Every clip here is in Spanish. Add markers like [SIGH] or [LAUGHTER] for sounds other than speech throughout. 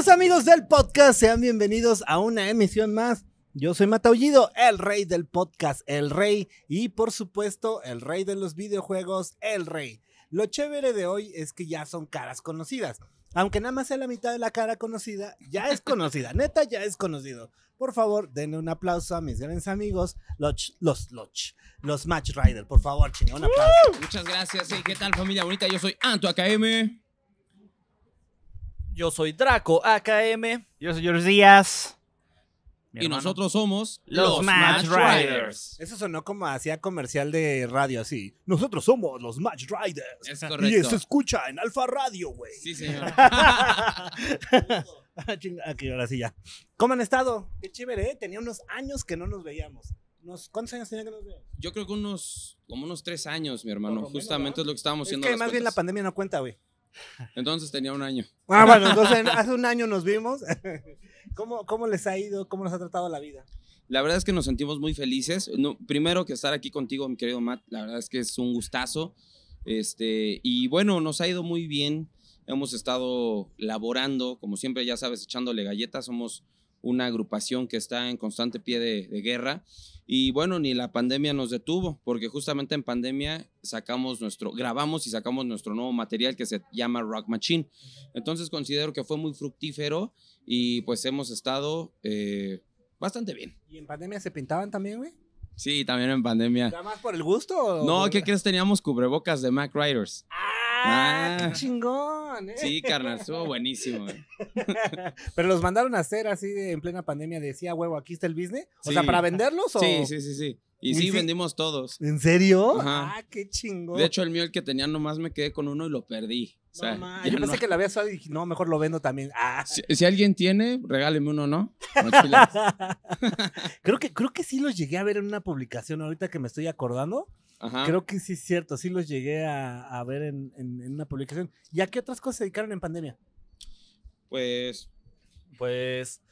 Queridos amigos del podcast, sean bienvenidos a una emisión más. Yo soy Mataullido, el rey del podcast, el rey y por supuesto el rey de los videojuegos, el rey. Lo chévere de hoy es que ya son caras conocidas. Aunque nada más sea la mitad de la cara conocida, ya es conocida, [LAUGHS] neta ya es conocido. Por favor, denle un aplauso a mis grandes amigos, los, los, los, los Match Rider. Por favor, chinga, un aplauso. Muchas gracias. Sí, ¿Qué tal familia bonita? Yo soy Anto AKM. Yo soy Draco AKM. Yo soy George Díaz. Mi Y hermano. nosotros somos Los Match Riders. Eso sonó como hacía comercial de radio así. Nosotros somos los Match Riders. Es Y se escucha en Alfa Radio, güey. Sí, señor. [LAUGHS] Ah, Aquí, ahora sí ya. ¿Cómo han estado? Qué chévere, ¿eh? Tenía unos años que no nos veíamos. ¿Cuántos años tenía que nos veíamos? Yo creo que unos, como unos tres años, mi hermano. Menos, Justamente es lo que estábamos Es haciendo. que las más bien la pandemia no cuenta, güey. Entonces tenía un año. Ah, [LAUGHS] bueno, entonces hace un año nos vimos. [LAUGHS] ¿Cómo, ¿Cómo les ha ido? ¿Cómo nos ha tratado la vida? La verdad es que nos sentimos muy felices. No, primero que estar aquí contigo, mi querido Matt. La verdad es que es un gustazo. Este, y bueno, nos ha ido muy bien. Hemos estado laborando, como siempre, ya sabes, echándole galletas. Somos una agrupación que está en constante pie de, de guerra. Y bueno, ni la pandemia nos detuvo, porque justamente en pandemia sacamos nuestro, grabamos y sacamos nuestro nuevo material que se llama Rock Machine. Entonces considero que fue muy fructífero y pues hemos estado eh, bastante bien. ¿Y en pandemia se pintaban también, güey? Sí, también en pandemia. ¿Nada más por el gusto? No, ¿qué crees? Teníamos cubrebocas de Mac Riders. ¡Ah! Ah. ¡Qué chingón! ¿eh? Sí, carnal, estuvo buenísimo. eh. [LAUGHS] Pero los mandaron a hacer así de, en plena pandemia. Decía, huevo, aquí está el business. O Sí. sea, ¿para venderlos o...? Sí, sí, sí, sí. Y ¿Y sí, vendimos todos. ¿En serio? Ajá. ¡Ah, qué chingón! De hecho, el mío, el que tenía, nomás me quedé con uno y lo perdí. O sea, no, yo pensé no- que la había usado y dije, no, mejor lo vendo también. Ah. si, si alguien tiene, regáleme uno, ¿no? [LAUGHS] Creo, que, creo que sí los llegué a ver en una publicación ahorita que me estoy acordando. Ajá. Creo que sí es cierto, sí los llegué a, a ver en, en- en una publicación. ¿Y a qué otras cosas se dedicaron en pandemia? Pues, Pues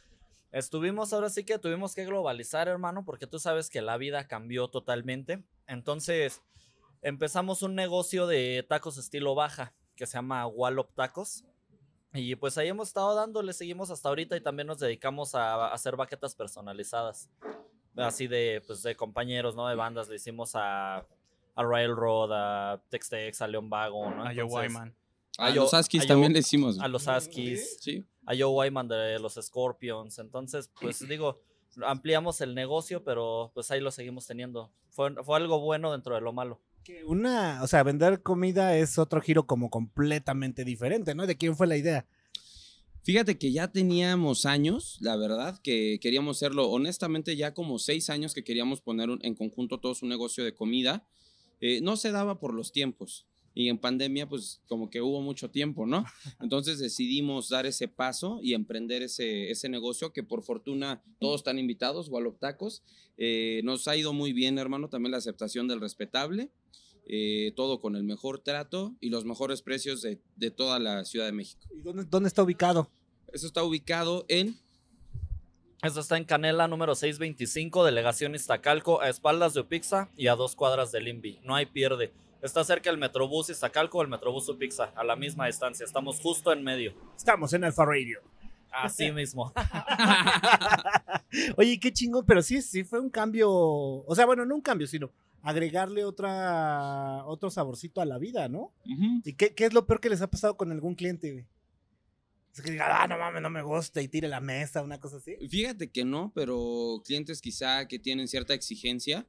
estuvimos, ahora sí que tuvimos que globalizar, hermano, porque tú sabes que la vida cambió totalmente. Entonces empezamos un negocio de tacos estilo baja que se llama Wallop Tacos. Y pues ahí hemos estado dándole, seguimos hasta ahorita y también nos dedicamos a, a hacer baquetas personalizadas. Así de, pues, de compañeros, ¿no? De bandas. Le hicimos a, a Railroad, a Textex, a León Vago, ¿no? A Joe Wyman. a yo- los Askis a también le hicimos. A los Askis Sí. A Joe Wyman de los Scorpions. Entonces, pues [CLEARS THROAT] digo, ampliamos el negocio, pero pues ahí lo seguimos teniendo. Fue, fue algo bueno dentro de lo malo. Que Una, o sea, vender comida es otro giro como completamente diferente, ¿no? ¿De quién fue la idea? Fíjate que ya teníamos años, la verdad, que queríamos hacerlo. Honestamente, ya como seis años que queríamos poner un- en conjunto todos un negocio de comida. Eh, no se daba por los tiempos. Y en pandemia, pues como que hubo mucho tiempo, ¿no? [LAUGHS] Entonces decidimos dar ese paso y emprender ese, ese negocio que por fortuna todos están invitados, Wallop Tacos. Eh, nos ha ido muy bien, hermano, también la aceptación del respetable. eh, todo con el mejor trato y los mejores precios de, de toda la Ciudad de México. ¿Y dónde, dónde está ubicado? Eso está ubicado en Esto está en Canela número 625, delegación Iztacalco, a espaldas de Upixa y a dos cuadras del INVI. No hay pierde. Está cerca el Metrobús Iztacalco o el Metrobús Upixa, a la misma distancia. Estamos justo en medio. Estamos en Alfa Radio. Así [LAUGHS] mismo. [LAUGHS] Oye, qué chingón, pero sí, sí fue un cambio, o sea, bueno, no un cambio, sino agregarle otra, otro saborcito a la vida, ¿no? Ujú. ¿Y qué, qué es lo peor que les ha pasado con algún cliente, güey? Es que diga, ah, no mames, no me gusta y tire la mesa, una cosa así. Fíjate que no, pero clientes quizá que tienen cierta exigencia,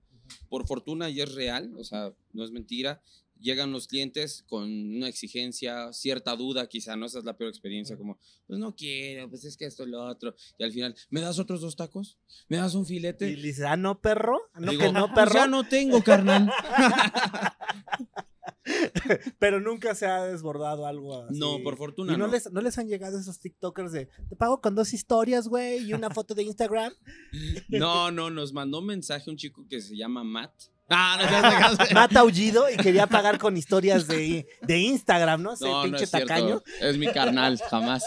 por fortuna y es real, o sea, no es mentira. Llegan los clientes con una exigencia, cierta duda, quizá, ¿no? Esa es la peor experiencia, como, pues no quiero, pues es que esto y lo otro. Y al final, ¿me das otros dos tacos? ¿Me das un Y filete? le dice, ah, no, perro, no, Digo, que no, "Pues perro. ya no tengo, carnal. [LAUGHS] Pero nunca se ha desbordado algo así. No, por fortuna ¿Y no, no. Les, no les han llegado esos TikTokers de, te pago con dos historias, güey, y una foto de Instagram? [LAUGHS] No, no, nos mandó un mensaje un chico que se llama Matt. [LAUGHS] Ah, no. Mata aullido y quería pagar con historias de, de Instagram, ¿no? Ese No, pinche es cierto. tacaño. Es mi carnal, jamás.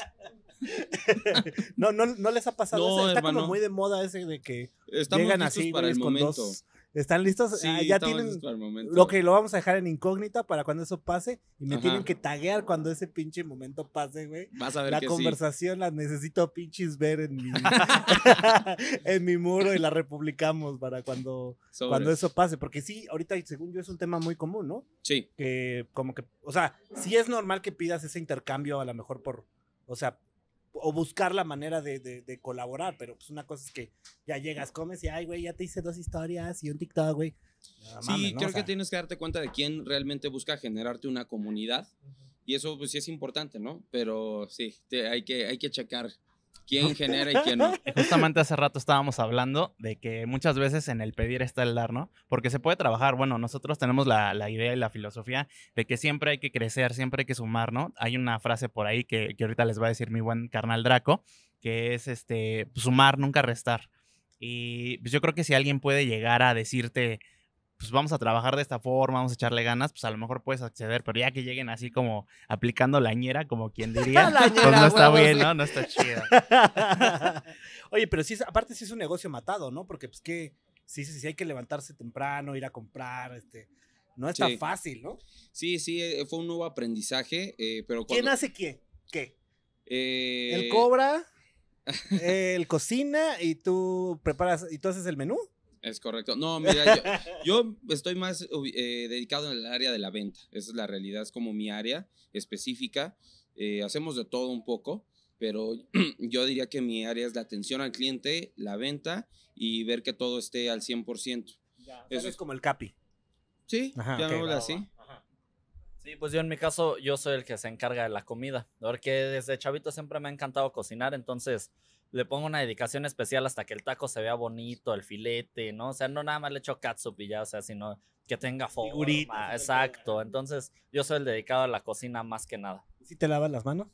[LAUGHS] No, no, no les ha pasado. Está hermano. como muy de moda ese de que Estamos llegan así para el con momento. dos ¿Están listos? Sí, Ah, ya estamos tienen. Lo que lo vamos a dejar en incógnita para cuando eso pase. Y me Ajá. tienen que taguear cuando ese pinche momento pase, güey. Vas a ver La que sí. conversación la necesito pinches ver en mi, [LAUGHS] en mi muro y la republicamos para cuando, cuando eso pase. Porque sí, ahorita, según yo, es un tema muy común, ¿no? Sí, que como que, o sea, sí es normal que pidas ese intercambio a lo mejor por, o sea, o buscar la manera de, de- de colaborar, pero pues una cosa es que ya llegas, comes y, ay, güey, ya te hice dos historias y un TikTok, güey. No sí, mames, ¿no? creo O sea, que tienes que darte cuenta de quién realmente busca generarte una comunidad. Y eso pues sí es importante, ¿no? Pero sí, te- hay, que, hay que checar quién genera y quién no. [LAUGHS] Justamente hace rato estábamos hablando de que muchas veces en el pedir está el dar, ¿no? Porque se puede trabajar. Bueno, nosotros tenemos la, la idea y la filosofía de que siempre hay que crecer, siempre hay que sumar, ¿no? Hay una frase por ahí que, que ahorita les va a decir mi buen carnal Draco, que es este, sumar, nunca restar. Y pues yo creo que si alguien puede llegar a decirte, pues vamos a trabajar de esta forma, vamos a echarle ganas, pues a lo mejor puedes acceder, pero ya que lleguen así como aplicando la ñera, como quien [LAUGHS] diría, La pues ñera, no está bien, sí. ¿no? No está chido. [LAUGHS] Oye, pero sí, es- aparte sí es un negocio matado, ¿no? Porque pues que, sí, sí, sí hay que levantarse temprano, ir a comprar, este, no está Sí. fácil, ¿no? Sí, sí, eh, fue un nuevo aprendizaje, eh, pero ¿Quién hace qué? ¿Qué? eh, Él cobra, [LAUGHS] él cocina y tú preparas, y tú haces el menú. Es correcto. No, mira, yo, yo estoy más eh, dedicado en el área de la venta. Esa es la realidad, es como mi área específica. Eh, hacemos de todo un poco, pero [CLEARS THROAT] yo diría que mi área es la atención al cliente, la venta y ver que todo esté al 100%. Ya, Eso es como el capi. Sí, Ajá, ok, llamémosle va, así. Sí, pues yo en mi caso, yo soy el que se encarga de la comida. Porque desde chavito siempre me ha encantado cocinar, entonces le pongo una dedicación especial hasta que el taco se vea bonito, el filete, ¿no? O sea, no nada más le echo catsup y ya, o sea, sino que tenga forma. Figuritas, Exacto. Entonces, yo soy el dedicado a la cocina más que nada. ¿Sí te lavas las manos?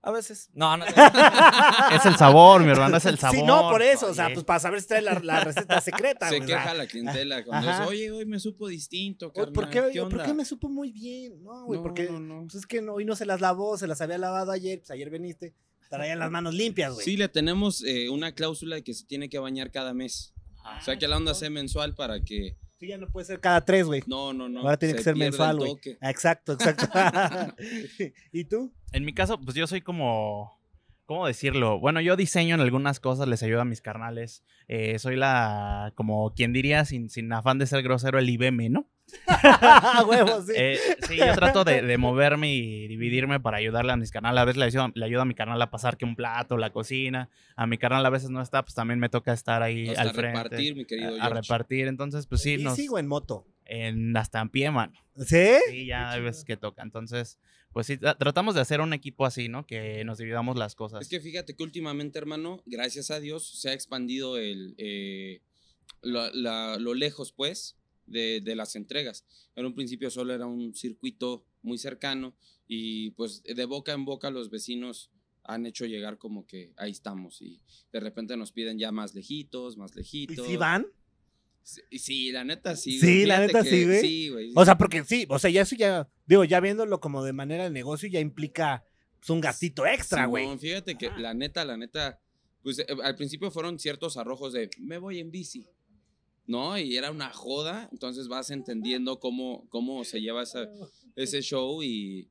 A veces. No, no. [LAUGHS] Es el sabor, mi hermano, es el sabor. Sí, no, por eso, o sea, pues para saber si trae la, la receta [LAUGHS] secreta. Se queja la clientela cuando oye, hoy me supo distinto, carnal, ¿Por qué, ¿qué ¿Por onda?" qué me supo muy bien? No, güey, No, porque no, no. pues es que no- hoy no se las lavó, se las había lavado ayer, pues ayer veniste, traían las manos limpias, güey. Sí, le tenemos eh, una cláusula de que se tiene que bañar cada mes. O sea, que la onda sea mensual para que... Sí, ya no puede ser cada tres, güey. No, no, no. Ahora tiene se que ser mensual, güey. Ah, Exacto, exacto. [LAUGHS] ¿Y tú? En mi caso, pues yo soy como. ¿Cómo decirlo? Bueno, yo diseño en algunas cosas, les ayudo a mis carnales. Eh, soy la, como quien diría, sin, sin afán de ser grosero, el IBM, ¿no? A [LAUGHS] huevo, sí. Eh, sí, yo trato de, de moverme y dividirme para ayudarle a mis carnales. A veces le ayudo, le ayudo a mi carnal a pasar que un plato, la cocina. A mi carnal a veces no está, pues también me toca estar ahí Hasta al frente. repartir, mi querido a, a repartir, entonces, pues sí, y nos, sigo en moto. en, hasta en pie, mano. ¿Sí? Sí, ya hay veces que toca. Entonces, pues sí, tra- tratamos de hacer un equipo así, ¿no? Que nos dividamos las cosas. Es que fíjate que últimamente, hermano, gracias a Dios, se ha expandido el, eh, la- lo lejos, pues, de, de las entregas. En un principio solo era un circuito muy cercano y pues de boca en boca los vecinos han hecho llegar como que ahí estamos y de repente nos piden ya más lejitos, más ¿Y lejitos. si van? Sí, sí, la neta sí. Sí, la neta que sí, güey. Sí, güey. O sea, porque sí, o sea, ya eso ya, digo, ya viéndolo como de manera de negocio, ya implica pues, un gastito extra, güey. Simón, fíjate que la neta, la neta, pues eh, al principio fueron ciertos arrojos de me voy en bici, ¿no? Y era una joda, entonces vas entendiendo cómo, cómo se lleva esa- ese show y,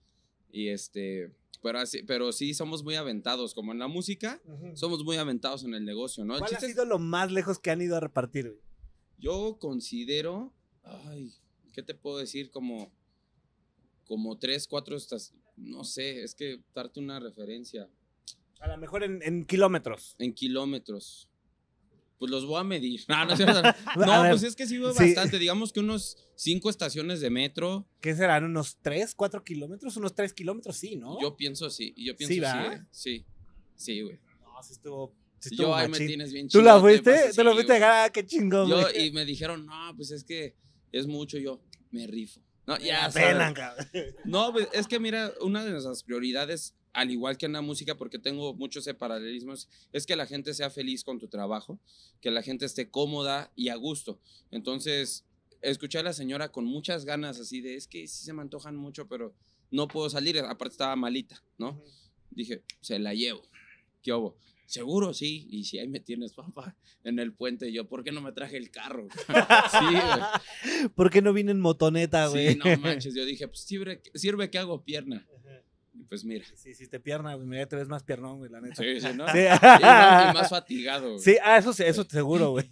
y este, pero, así, pero sí somos muy aventados, como en la música, somos muy aventados en el negocio, ¿no? El ¿Cuál ha es- sido lo más lejos que han ido a repartir, güey? yo considero, ay, ¿qué te puedo decir? Como, como tres, cuatro, estas, no sé, es que darte una referencia. A lo mejor en, en kilómetros. En kilómetros. Pues los voy a medir. [LAUGHS] No, no. No, ver, pues es que sí veo sí. bastante. Digamos que unos cinco estaciones de metro. ¿Qué serán? ¿Unos 3, 4 kilómetros? Unos 3 kilómetros, sí, ¿no? Yo pienso sí. Yo pienso Sí, eh, Sí. Sí, güey. No, sí estuvo. Sí yo estuvo ahí me tienes bien ¿Tú la fuiste? pues, ¿Te lo fuiste a? Ah, qué chingón, Yo, güey. y me dijeron, no, pues es que es mucho. Yo me rifo. No, ya pelan, cabrón. No, pues es que mira, una de nuestras prioridades, al igual que en la música, porque tengo muchos paralelismos, es que la gente sea feliz con tu trabajo, que la gente esté cómoda y a gusto. Entonces, escuché a la señora con muchas ganas, así de, es que sí se me antojan mucho, pero no puedo salir, aparte estaba malita, ¿no? Dije, se la llevo. ¿Qué hubo? Seguro, sí. Y si ahí me tienes, papá, en el puente. Yo, ¿por qué no me traje el carro? [LAUGHS] sí, güey. ¿Por qué no vine en motoneta, güey? Sí, no manches. Yo dije, pues sirve, sirve que hago pierna pues mira. Sí, sí, te pierna, güey, mira, te ves más piernón, güey, la neta. Sí, sí, ¿no? [LAUGHS] Sí. Y, más, fatigado, güey. Sí, ah, eso, eso sí. seguro, güey.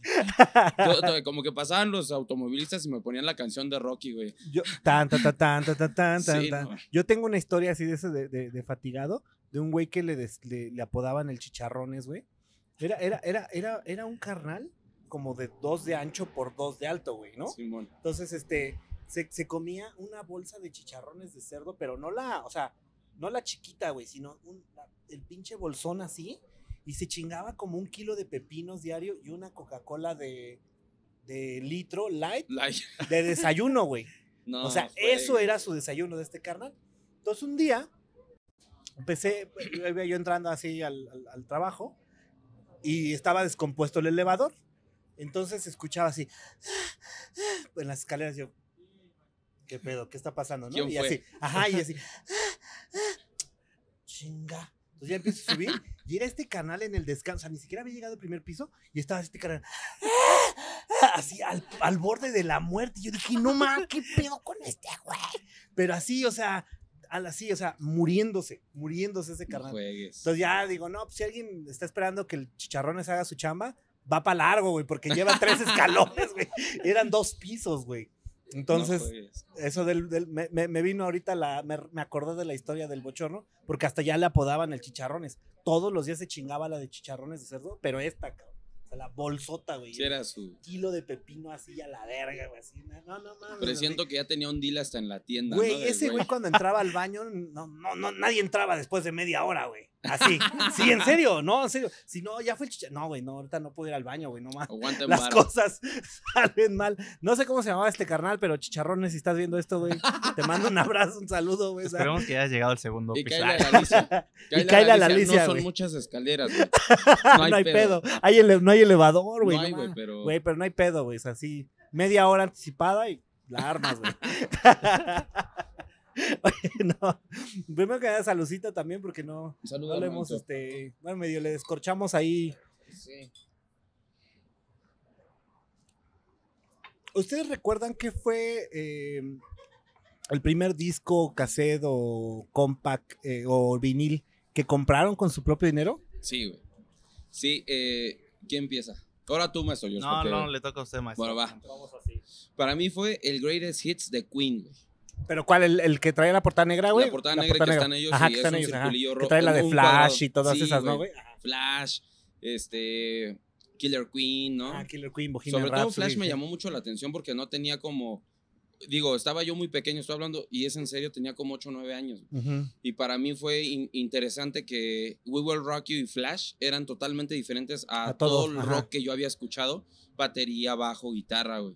como que pasaban los automovilistas y me ponían la canción de Rocky, güey. Yo, tan, tan, tan, tan, tan, tan, sí, tan. Yo tengo una historia así de ese de, de, fatigado, de un güey que le, le, apodaban el chicharrones, güey. Era, era, era, era, era un carnal como de dos de ancho por dos de alto, güey, ¿no? Simón. Entonces, este, se, se, comía una bolsa de chicharrones de cerdo, pero no la, o sea, no la chiquita, güey, sino un- la- el pinche bolsón así, y se chingaba como un kilo de pepinos diario y una Coca-Cola de, de litro light de desayuno, güey. [LAUGHS] no, o sea, eso era su desayuno de este carnal. Entonces, un día, empecé, yo entrando así al, al- al trabajo, y estaba descompuesto el elevador. Entonces escuchaba así, en las escaleras yo, ¿qué pedo? ¿Qué está pasando? ¿no? ¿Quién y fue? así, ajá, y así, chinga. Entonces ya empiezo a subir y era este canal en el descanso, o sea, ni siquiera había llegado al primer piso y estaba este canal así al, al borde de la muerte. Y yo dije, no mames, ¿qué pedo con este güey? Pero así, o sea, así, o sea, muriéndose, muriéndose ese No juegues. Entonces ya digo, no, pues si alguien está esperando que el chicharrones haga su chamba, va para largo, güey, porque lleva tres [LAUGHS] escalones, güey. Eran dos pisos, güey. Entonces, juegues. eso del, del- me, me- vino ahorita la, me, me acordé de la historia del bochorno, porque hasta ya le apodaban el chicharrones. Todos los días se chingaba la de chicharrones de cerdo, pero esta, cabrón. O sea, la bolsota, güey. Sí era su... kilo de pepino así a la verga, güey. Así, no, no mames. Pero siento que ya tenía un deal hasta en la tienda, Güey, ese güey cuando entraba al baño, no, no, no, nadie entraba después de media hora, güey. Así. [LAUGHS] Sí, en serio, no, en serio. Si no, ya fue el chicharrón. No, güey, no, ahorita no puedo ir al baño, güey, no más. Aguanta en Las cosas [LAUGHS] salen mal. No sé cómo se llamaba este carnal, pero chicharrones, si estás viendo esto, güey, te mando un abrazo, un saludo, güey. sea, Esperemos que hayas llegado al segundo Y piso. Kyle a la Alicia. [LAUGHS] Y Kyle a la Alicia, No son güey. muchas escaleras, güey. no hay pedo. Hay ele- no hay elevador, güey. No hay, güey, pero... Güey, pero no hay pedo, güey. Es así, media hora anticipada y la armas, güey. [LAUGHS] Oye, no. Primero que nada, saludcita también, porque no, Saludos, no le hemos, Manso. este, bueno, medio le descorchamos ahí. Sí. ¿Ustedes recuerdan qué fue eh, el primer disco, cassette o compact eh, o vinil que compraron con su propio dinero? Sí, güey. Sí, eh, ¿quién empieza? Ahora tú, maestro. No, porque no, le toca a usted, maestro. Bueno, va. Para mí fue el greatest hits de Queen, güey. ¿Pero cuál? ¿El, el que trae la portada negra, güey? La portada negra que están ellos Ajá, y que es están un ellos, circulillo Que trae la de Flash y todas Sí, esas, ¿no, güey. Flash, este, Killer Queen, ¿no? Ah, Killer Queen, Bohemian Sobre todo Rhapsody, Flash me sí. llamó mucho la atención porque no tenía como, digo, estaba yo muy pequeño, estoy hablando, y es en serio, tenía como 8 o 9 años. Ujú. Y para mí fue in- interesante que We Will Rock You y Flash eran totalmente diferentes a, A todo, todo el ajá. rock que yo había escuchado. Batería, bajo, guitarra, güey.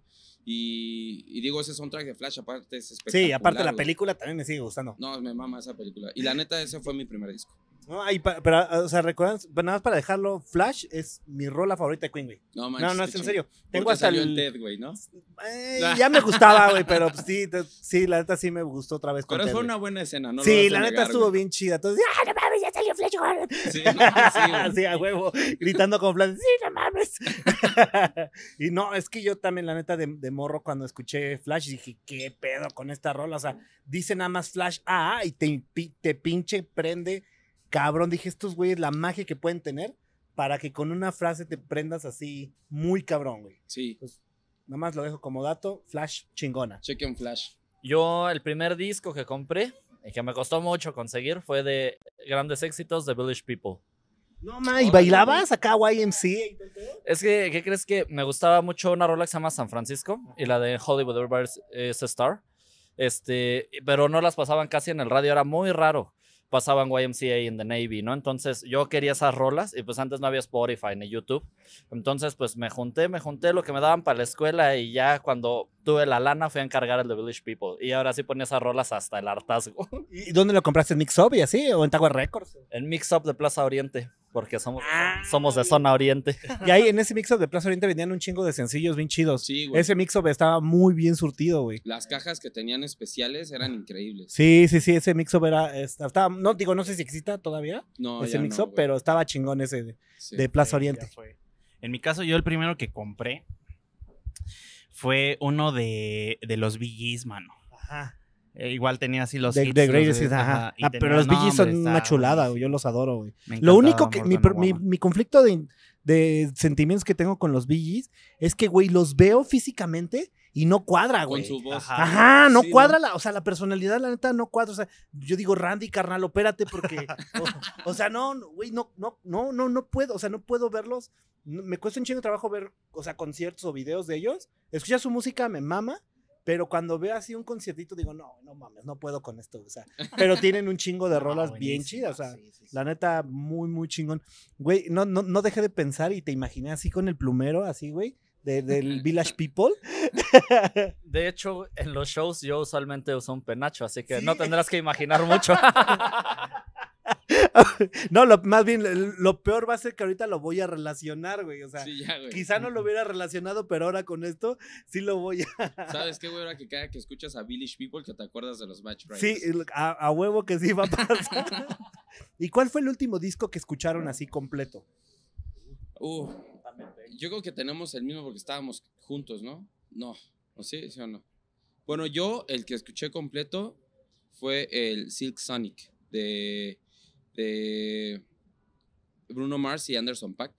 Y, y digo, ese soundtrack de Flash aparte es espectacular. Sí, aparte la película también me sigue gustando. No, me mama esa película. Y la neta, ese fue mi primer disco. No, ahí pa- pero, o sea, recuerdan, nada más para dejarlo, Flash es mi rola favorita de Queen, güey. No, manches, No, no, es en serio. Tengo hasta salió en el... TED, güey, ¿no? Eh, ya me gustaba, güey, pero pues, sí, te- sí, la neta sí me gustó otra vez con Pero Ted, fue una buena escena, ¿no? Sí, la neta estuvo bien chida. Entonces, ¡ah, no mames, ya salió Flash Gordon! Sí, no, sí. [LAUGHS] Sí, a huevo, gritando con Flash, ¡sí, no mames! [LAUGHS] y no, es que yo también, la neta, de, de morro, cuando escuché Flash, dije, ¿qué pedo con esta rola? O sea, dice nada más Flash, ah, y te, te pinche prende, cabrón. Dije, estos güeyes, la magia que pueden tener para que con una frase te prendas así, muy cabrón, güey. Sí, Nada más lo dejo como dato, Flash chingona. chequen Flash. Yo, el primer disco que compré y que me costó mucho conseguir fue de grandes éxitos de Village People. No, ma, ¿y bailabas acá YMCA? y todo el pedo? Es que, ¿qué crees que me gustaba mucho una rola que se llama San Francisco y la de Hollywood Everybody is a Star? Este, pero no las pasaban casi en el radio, era muy raro. Pasaban YMCA en The Navy, ¿no? Entonces yo quería esas rolas y pues antes no había Spotify ni YouTube. Entonces pues me junté, me junté lo que me daban para la escuela y ya cuando tuve la lana fui a encargar el The Village People. Y ahora sí ponía esas rolas hasta el hartazgo. ¿Y dónde lo compraste? ¿En Mix Up y así? ¿O en Tower Records? En Mix Up de Plaza Oriente. Porque somos, Ah. somos de zona oriente. [LAUGHS] Y ahí en ese mix-up de Plaza Oriente vendían un chingo de sencillos bien chidos. Sí, güey. Ese mix-up estaba muy bien surtido, güey. Las cajas que tenían especiales eran increíbles. Sí, sí, sí, ese mix-up era, esta- estaba, no digo, no sé si exista todavía No, ese ya no, mix-up, güey. pero estaba chingón ese de, Sí. de Plaza Oriente. En mi caso, yo el primero que compré fue uno de, de los VGs, mano. Ajá. Eh, igual tenía así los De, hits, de los Greatest Hits, ajá. y Ah, pero los BGs son una está chulada, güey. Yo los adoro, güey. Lo único que, mi, mi, mi conflicto de, de sentimientos que tengo con los BGs es que, güey, los veo físicamente y no cuadra, Con güey. su voz. Ajá. Ajá, no Sí, cuadra, la, o sea, la personalidad, la neta, no cuadra. O sea, yo digo, Randy, carnal, opérate porque, [LAUGHS] o, o sea, no, no, güey, no, no, no, no, no puedo, o sea, no puedo verlos. No- me cuesta un chingo de trabajo ver, o sea, conciertos o videos de ellos. Escuchar su música me mama, pero cuando veo así un conciertito digo, no, no mames, no puedo con esto, o sea, pero tienen un chingo de [LAUGHS] No, rolas bien chidas, o sea, sí, sí, sí. la neta, muy, muy chingón. Güey, no, no, no dejé de pensar y te imaginé así con el plumero, así, güey, de- del Village People. [LAUGHS] De hecho, en los shows yo usualmente uso un penacho, así que Sí. no tendrás que imaginar mucho. [LAUGHS] [LAUGHS] No, lo, más bien, lo, peor va a ser que ahorita lo voy a relacionar, güey. O sea, Sí, ya, güey. quizá no lo hubiera relacionado, pero ahora con esto sí lo voy a. [LAUGHS] ¿Sabes qué, güey? Ahora que cada que escuchas a Village People, que te acuerdas de los Match Riders. Sí, a, a huevo que sí va a pasar. [LAUGHS] ¿Y cuál fue el último disco que escucharon así completo? Uh, yo creo que tenemos el mismo porque estábamos juntos, ¿no? No. ¿O sí? ¿Sí o no? Bueno, yo el que escuché completo fue el Silk Sonic de, de Bruno Mars y Anderson Paak.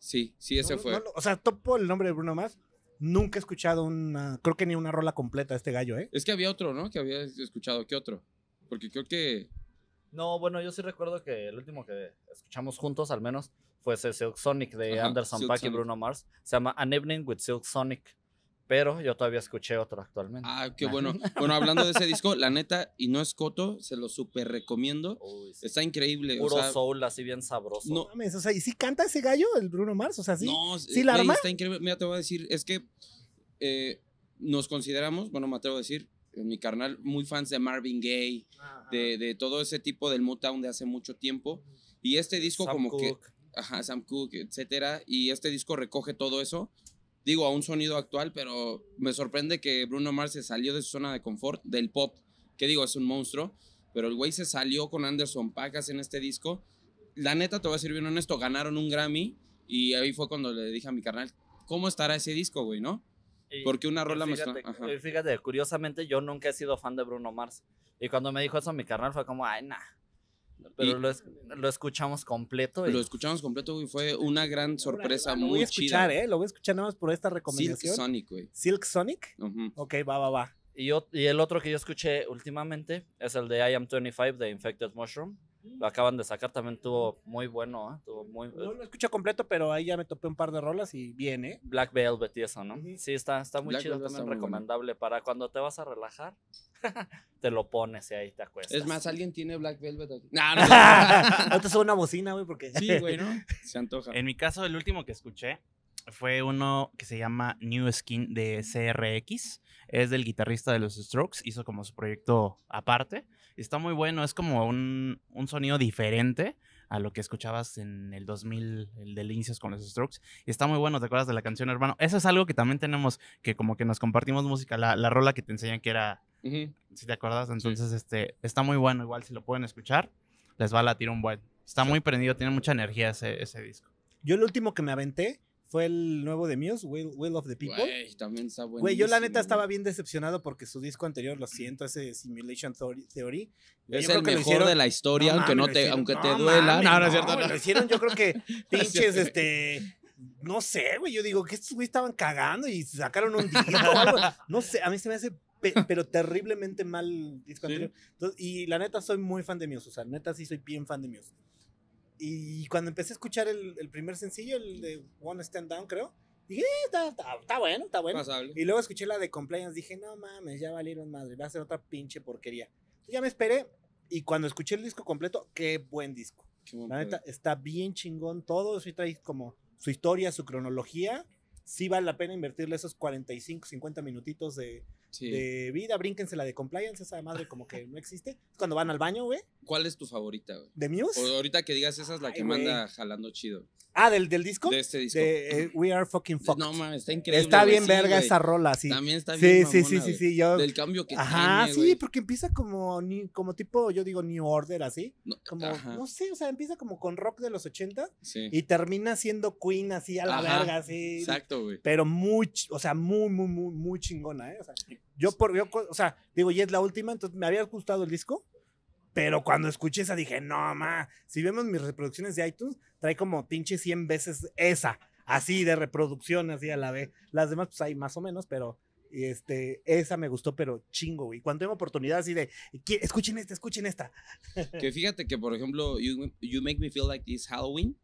Sí, sí, ese No, fue. no, o sea, topo el nombre de Bruno Mars. Nunca he escuchado una, creo que ni una rola completa de este gallo, ¿eh? Es que había otro, ¿no? Que había escuchado. ¿Qué otro? Porque creo que. No, bueno, yo sí recuerdo que el último que escuchamos juntos, al menos, fue ese Silk Sonic de Ajá, Anderson Silk Paak y. Bruno Mars. Se llama An Evening with Silk Sonic. Pero yo todavía escuché otro actualmente. Ah, qué bueno. [LAUGHS] Bueno, hablando de ese disco, la neta, y no es coto, se lo súper recomiendo. Uy, sí. Está increíble. Puro o sea, soul, así bien sabroso. no, mames, o sea, ¿y sí canta ese gallo, el Bruno Mars? O sea, sí. No, ¿Sí la arma? está increíble. Mira, te voy a decir, es que eh, nos consideramos, bueno, me atrevo a decir, en mi carnal, muy fans de Marvin Gaye, de, de todo ese tipo del Motown de hace mucho tiempo. Y este disco Sam como que, Cooke. ajá, Sam Cooke, etcétera, y este disco recoge todo eso. Digo, a un sonido actual, pero me sorprende que Bruno Mars se salió de su zona de confort, del pop, que digo, es un monstruo, pero el güey se salió con Anderson Pacas en este disco. La neta, te voy a ser bien honesto, ganaron un Grammy y ahí fue cuando le dije a mi carnal, ¿cómo estará ese disco, güey, no? Y- Porque una rola me fíjate, fíjate, curiosamente, yo nunca he sido fan de Bruno Mars. Y cuando me dijo eso mi carnal fue como, ay, nah. Pero Y- lo, es- lo escuchamos completo. y- Lo escuchamos completo, güey, fue una gran sorpresa lo voy muy a escuchar, chida. ¿eh? Lo voy a escuchar nada más por esta Silk recomendación. Sonic, güey. Silk Sonic. Ujú. Ok, va, va, va. Y, yo, y el otro que yo escuché últimamente es el de I Am 25 de Infected Mushroom. Lo acaban de sacar, también tuvo muy bueno, ¿eh? Tuvo muy... No lo escucho completo, pero ahí ya me topé un par de rolas y bien, ¿eh? Black Velvet y eso, ¿no? Sí, está, está muy Black chido, Velvet también bueno. recomendable para cuando te vas a relajar. [LAUGHS] te lo pones y ahí te acuestas. Es más, ¿alguien tiene Black Velvet aquí? No, no, [LAUGHS] [LAUGHS] no te suena una bocina, güey, porque. Sí, güey, ¿no? Se antoja. En mi caso, el último que escuché fue uno que se llama New Skin de CRX. Es del guitarrista de los Strokes. Hizo como su proyecto aparte. Y está muy bueno. Es como un, un sonido diferente a lo que escuchabas en el 2000, el de inicios con los Strokes. Y está muy bueno. ¿Te acuerdas de la canción, hermano? Eso es algo que también tenemos, que como que nos compartimos música. La, la rola que te enseñan que era, si te acuerdas. Entonces, este, está muy bueno. Igual si lo pueden escuchar, les va a latir un buen. Está muy prendido. Tiene mucha energía ese, ese disco. Yo el último que me aventé fue el nuevo de Muse, Will, Will of the People. Güey, también está bueno. Güey, yo la neta estaba bien decepcionado porque su disco anterior, lo siento, ese Simulation Theory. Yo Es creo el lo mejor hicieron- de la historia, No aunque mames, no te, hicieron- aunque te no duela. mames, no, no es cierto. no. Lo hicieron, yo creo que [LAUGHS] pinches, este. No sé, güey. Yo digo que estos güey estaban cagando y sacaron un [LAUGHS] disco o algo. No sé, a mí se me hace, pe- pero terriblemente mal el disco Sí. anterior. Entonces, y la neta, soy muy fan de Muse. O sea, neta, sí soy bien fan de Muse. Y cuando empecé a escuchar el, el primer sencillo, el de One Stand Down, creo, dije, eh, está, está- está bueno, está bueno. Pasable. Y luego escuché la de Compliance, dije, no mames, ya valieron madre, va a ser otra pinche porquería. Ya me esperé y cuando escuché el disco completo, qué buen disco. Qué buen La neta, está bien chingón todo, sí trae como su historia, su cronología. sí vale la pena invertirle esos 45, 50 minutitos de, Sí. de vida. Brínquense la de compliance, esa madre como que no existe. Cuando van al baño, güey, ¿Cuál es tu favorita, güey? de Muse. O ahorita que digas esa es la Ay, que güey. manda jalando chido. Ah, del, del disco. De este disco. De eh, We Are Fucking Fucked. No mames, está increíble. Está bien sí, verga esa rola, sí. También está Sí, bien. sí, sí, mamona, sí, güey. sí, yo. Del cambio que Ajá, tiene, sí, güey. porque empieza como, como tipo, yo digo New Order, así. No, Como, ajá, no sé, o sea, empieza como con rock de los 80 sí. y termina siendo Queen así a la Ajá, verga, así. Exacto, güey. Pero muy, o sea, muy, muy, muy, muy chingona, ¿eh? O sea, yo por, yo, o sea, digo, ya es la última, entonces me había gustado el disco, pero cuando escuché esa dije, no, ma, si vemos mis reproducciones de iTunes, trae como pinche 100 veces esa, así de reproducción, así a la vez. Las demás, pues hay más o menos, pero este, esa me gustó, pero chingo, güey. Cuando tengo oportunidad así de, "Qui- escuchen esta, escuchen esta. Que fíjate que, por ejemplo, you, You Make Me Feel Like This Halloween.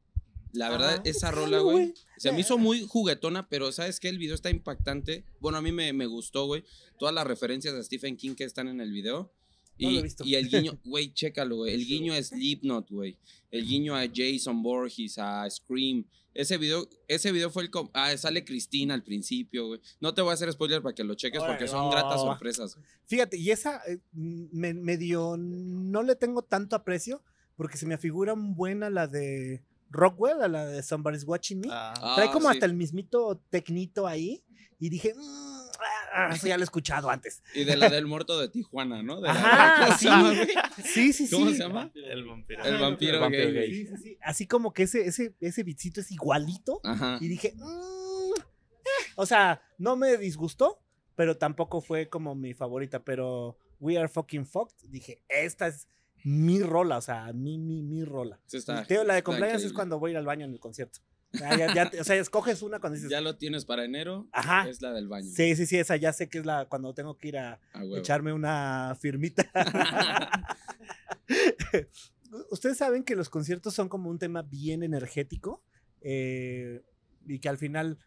La verdad, Ajá. esa Es rola, güey, se me hizo muy juguetona, pero ¿sabes qué? El video está impactante. Bueno, a mí me, me gustó, güey. Todas las referencias a Stephen King que están en el video. No lo Y, he visto. y el guiño, [LAUGHS] güey, chécalo, güey. El guiño a Slipknot, güey. El guiño a Jason Borges, a Scream. Ese video, ese video fue el... Ah, sale Cristina al principio, güey. No te voy a hacer spoiler para que lo cheques porque son gratas sorpresas. Fíjate, y esa eh, me, medio no le tengo tanto aprecio porque se me figura buena la de Rockwell, a la de Somebody's Watching Me. Ah, Trae como sí. hasta el mismito tecnito ahí y dije, "Mm, ah, eso ya lo he escuchado antes. Y de la del muerto de Tijuana, ¿no? De la- Ajá, ¿Cómo sí. Sí, sí, sí. ¿Cómo se llama? el vampiro. El vampiro, El vampiro gay. gay. Sí, sí, sí. Así como que ese, ese, ese beatcito es igualito. Ajá. Y dije, "Mm, eh". o sea, no me disgustó, pero tampoco fue como mi favorita. Pero We Are Fucking Fucked, dije, esta es mi rola, o sea, mi, mi, mi rola. Sí está- Teo, la de cumpleaños es cuando voy a ir al baño en el concierto. O sea, ya- ya te- o sea, escoges una cuando dices, Ya lo tienes para enero. ajá. Es la del baño. Sí, sí, sí, esa ya sé que es la cuando tengo que ir a echarme una firmita. [LAUGHS] Ustedes saben que los conciertos son como un tema bien energético eh, y que al final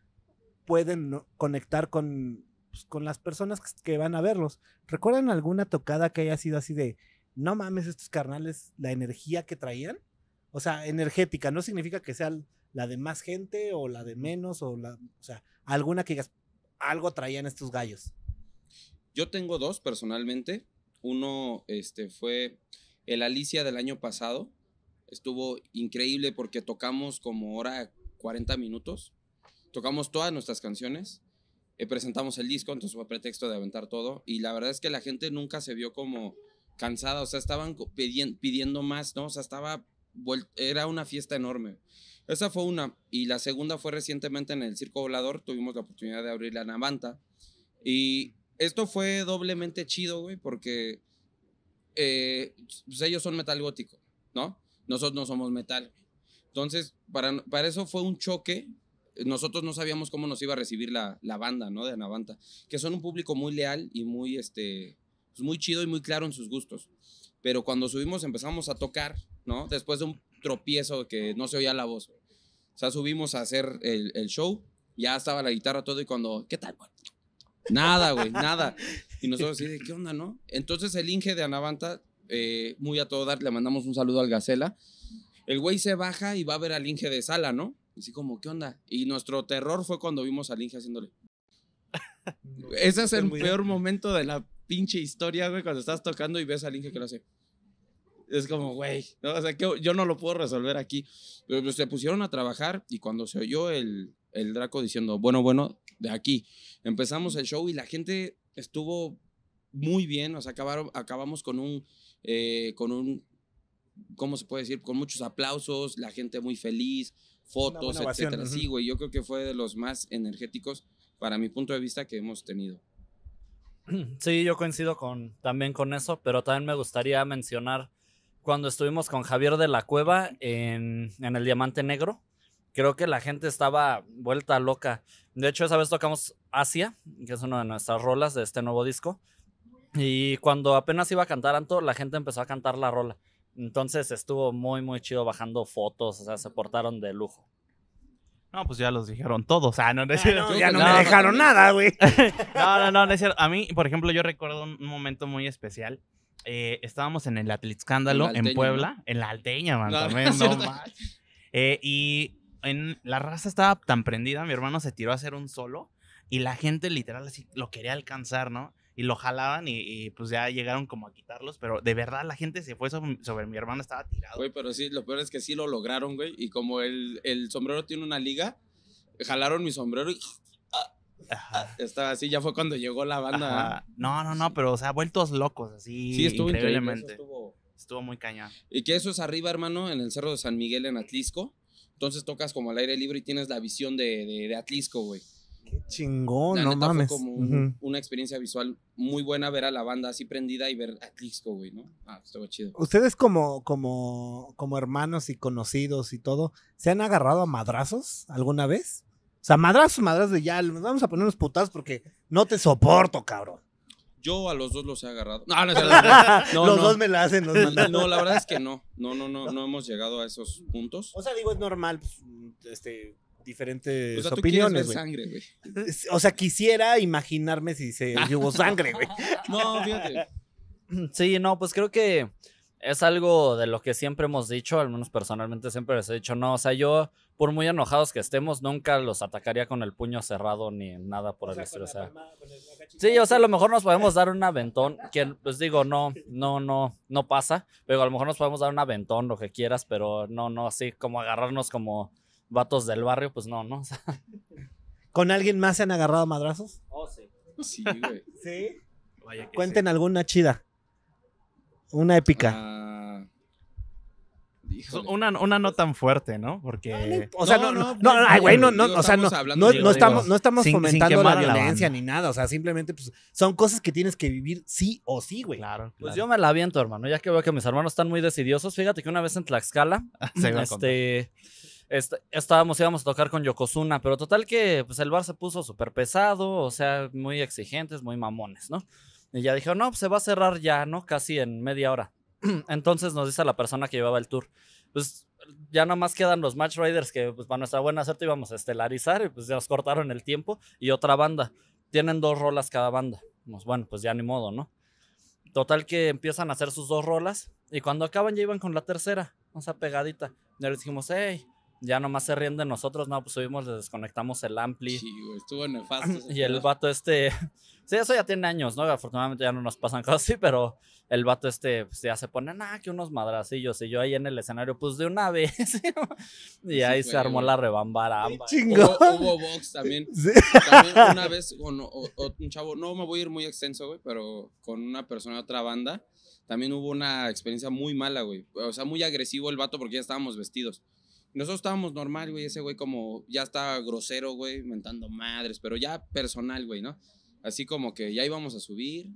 pueden conectar con, pues, con las personas que van a verlos. ¿Recuerdan alguna tocada que haya sido así de, no mames, estos carnales, la energía que traían? O sea, energética, no significa que sea la de más gente o la de menos, o la, o sea, alguna que digas, algo traían estos gallos. Yo tengo dos personalmente. Uno este, fue el Alicia del año pasado. Estuvo increíble porque tocamos como hora 40 minutos. Tocamos todas nuestras canciones. eh, presentamos el disco, entonces fue pretexto de aventar todo. Y la verdad es que la gente nunca se vio como cansada. O sea, estaban pidiendo más, ¿no? O sea, estaba. Era una fiesta enorme. Esa fue una. Y la segunda fue recientemente en el Circo Volador. Tuvimos la oportunidad de abrir la Navanta. Y esto fue doblemente chido, güey, porque eh, pues ellos son metal gótico, ¿no? Nosotros no somos metal. Entonces, para, para eso fue un choque. Nosotros no sabíamos cómo nos iba a recibir la, la banda, ¿no? De Anavanta. Que son un público muy leal y muy, este, pues muy chido y muy claro en sus gustos. Pero cuando subimos empezamos a tocar, ¿no? Después de un tropiezo que no se oía la voz. güey. O sea, subimos a hacer el, el show, ya estaba la guitarra todo y cuando, ¿qué tal, güey? Nada, güey, nada. Y nosotros así de, ¿qué onda, no? Entonces el Inge de Anavanta, eh, muy a todo dar, le mandamos un saludo al Gacela. El güey se baja y va a ver al Inge de sala, ¿no? Así como, ¿qué onda? Y nuestro terror fue cuando vimos al Inge haciéndole. [LAUGHS] Ese es el peor momento de la pinche historia, güey, cuando estás tocando y ves al Inge que lo hace. Es como, güey, ¿no? o sea, que yo no lo puedo resolver aquí. Pero pues, se pusieron a trabajar y cuando se oyó el, el Draco diciendo, bueno, bueno, de aquí, empezamos el show y la gente estuvo muy bien, o sea, acabaron, acabamos con un, eh, con un, ¿cómo se puede decir? Con muchos aplausos, la gente muy feliz, fotos, etcétera. ujú. Sí, güey, yo creo que fue de los más energéticos para mi punto de vista que hemos tenido. [CLEARS THROAT] Sí, yo coincido con, también con eso, pero también me gustaría mencionar cuando estuvimos con Javier de la Cueva en, en el Diamante Negro. Creo que la gente estaba vuelta loca. De hecho, esa vez tocamos Asia, que es una de nuestras rolas de este nuevo disco. Y cuando apenas iba a cantar Anto, la gente empezó a cantar la rola. Entonces estuvo muy, muy chido bajando fotos, o sea, se portaron de lujo. No, pues ya los dijeron todos. Ah, no, no es Ah, cierto. no, ya no, No, me dejaron nada, güey. [LAUGHS] No, no, no, no es cierto. A mí, por ejemplo, yo recuerdo un, momento muy especial. Eh, estábamos en el Atliscándalo En en Puebla, en la Alteña, man, No, también, [LAUGHS] no más. Eh, y en, la raza estaba tan prendida, mi hermano se tiró a hacer un solo y la gente literal así lo quería alcanzar, ¿no? Y lo jalaban y, y, pues ya llegaron como a quitarlos, pero de verdad la gente se fue sobre, sobre mi hermano, estaba tirado. Güey, pero sí, lo peor es que sí lo lograron, güey. Y como el, el sombrero tiene una liga, jalaron mi sombrero y Ajá. estaba así. Ya fue cuando llegó la banda. No, no, no, pero o sea, vueltos locos, así. Sí, estuvo increíblemente. estuvo- Estuvo muy cañón. Y que eso es arriba, hermano, en el Cerro de San Miguel, en Atlisco. Entonces tocas como al aire libre y tienes la visión de, de, de Atlisco, güey. Qué chingón, La no neta mames. fue como un- Ujú. una experiencia visual muy buena ver a la banda así prendida y ver Atlisco, güey, ¿no? Ah, estuvo chido. Ustedes como, como, como hermanos y conocidos y todo, ¿se han agarrado a madrazos alguna vez? O sea, madrazos, madrazos de ya, nos vamos a poner unos putazos porque no te soporto, cabrón. Yo a los dos los he agarrado. [LAUGHS] No, no, no, Los dos me la hacen. los mandan. No, la verdad es que no. No, no, no, no hemos llegado a esos puntos. O sea, digo, es normal, pues, este, diferentes O sea, tú opiniones, quieres ver güey. sangre, güey. O sea, quisiera imaginarme si se hubo sangre, güey. [LAUGHS] No, fíjate. Sí, no, pues creo que es algo de lo que siempre hemos dicho, al menos personalmente siempre les he dicho, no, o sea, yo, por muy enojados que estemos, nunca los atacaría con el puño cerrado ni nada por el estilo, o sea. Sí, o sea, a lo mejor nos podemos dar un aventón, que pues digo, no, no, no, no pasa, pero a lo mejor nos podemos dar un aventón, lo que quieras, pero no, no, así como agarrarnos como vatos del barrio, pues no, ¿no? [LAUGHS] O sea, ¿Con alguien más se han agarrado madrazos? oh, sí. Sí, güey. [LAUGHS] Sí. Vaya que Cuenten alguna chida. Una épica. Ah, híjole. Una, una no tan fuerte, ¿no? Porque. O sea, No, no, no, no, no, ay, güey, no, no, digo, o sea, no, no, estamos, no estamos sin- sin fomentando la violencia ni nada, o sea, simplemente pues, son cosas que tienes que vivir sí o sí, güey. Claro. Pues claro. yo me la aviento, hermano, ya que veo que mis hermanos están muy decidiosos. Fíjate que una vez en Tlaxcala, [LAUGHS] este, est- estábamos, íbamos a tocar con Yokozuna, pero total que pues el bar se puso súper pesado, o sea, muy exigentes, muy mamones, ¿no? Y ya dijo, no, pues se va a cerrar ya, ¿no? Casi en media hora. [CLEARS THROAT] Entonces nos dice la persona que llevaba el tour, pues ya nada más quedan los Match Riders que pues para nuestra buena suerte íbamos a estelarizar y pues ya nos cortaron el tiempo y otra banda. Tienen dos rolas cada banda. Pues, bueno, pues ya ni modo, ¿no? Total que empiezan a hacer sus dos rolas y cuando acaban ya iban con la tercera, o sea, pegadita. Ya les dijimos, hey, ya nomás se ríen de nosotros, no, pues subimos, les desconectamos el ampli. Sí, güey, estuvo nefasto. Y el vato este, [LAUGHS] sí, eso ya tiene años, ¿no? Afortunadamente ya no nos pasan [LAUGHS] cosas así, pero el vato este pues, ya se pone, ah, que unos madracillos. Y yo ahí en el escenario, pues de una [LAUGHS] vez. y Sí ahí fue, se armó güey. la rebambaramba. Chingón. Hubo, hubo box también. Sí. También una vez con o- o- un chavo, no me voy a ir muy extenso, güey, pero con una persona de otra banda, también hubo una experiencia muy mala, güey. O sea, muy agresivo el vato porque ya estábamos vestidos. Nosotros estábamos normal, güey, ese güey como ya estaba grosero, güey, mentando madres, pero ya personal, güey, ¿no? Así como que ya íbamos a subir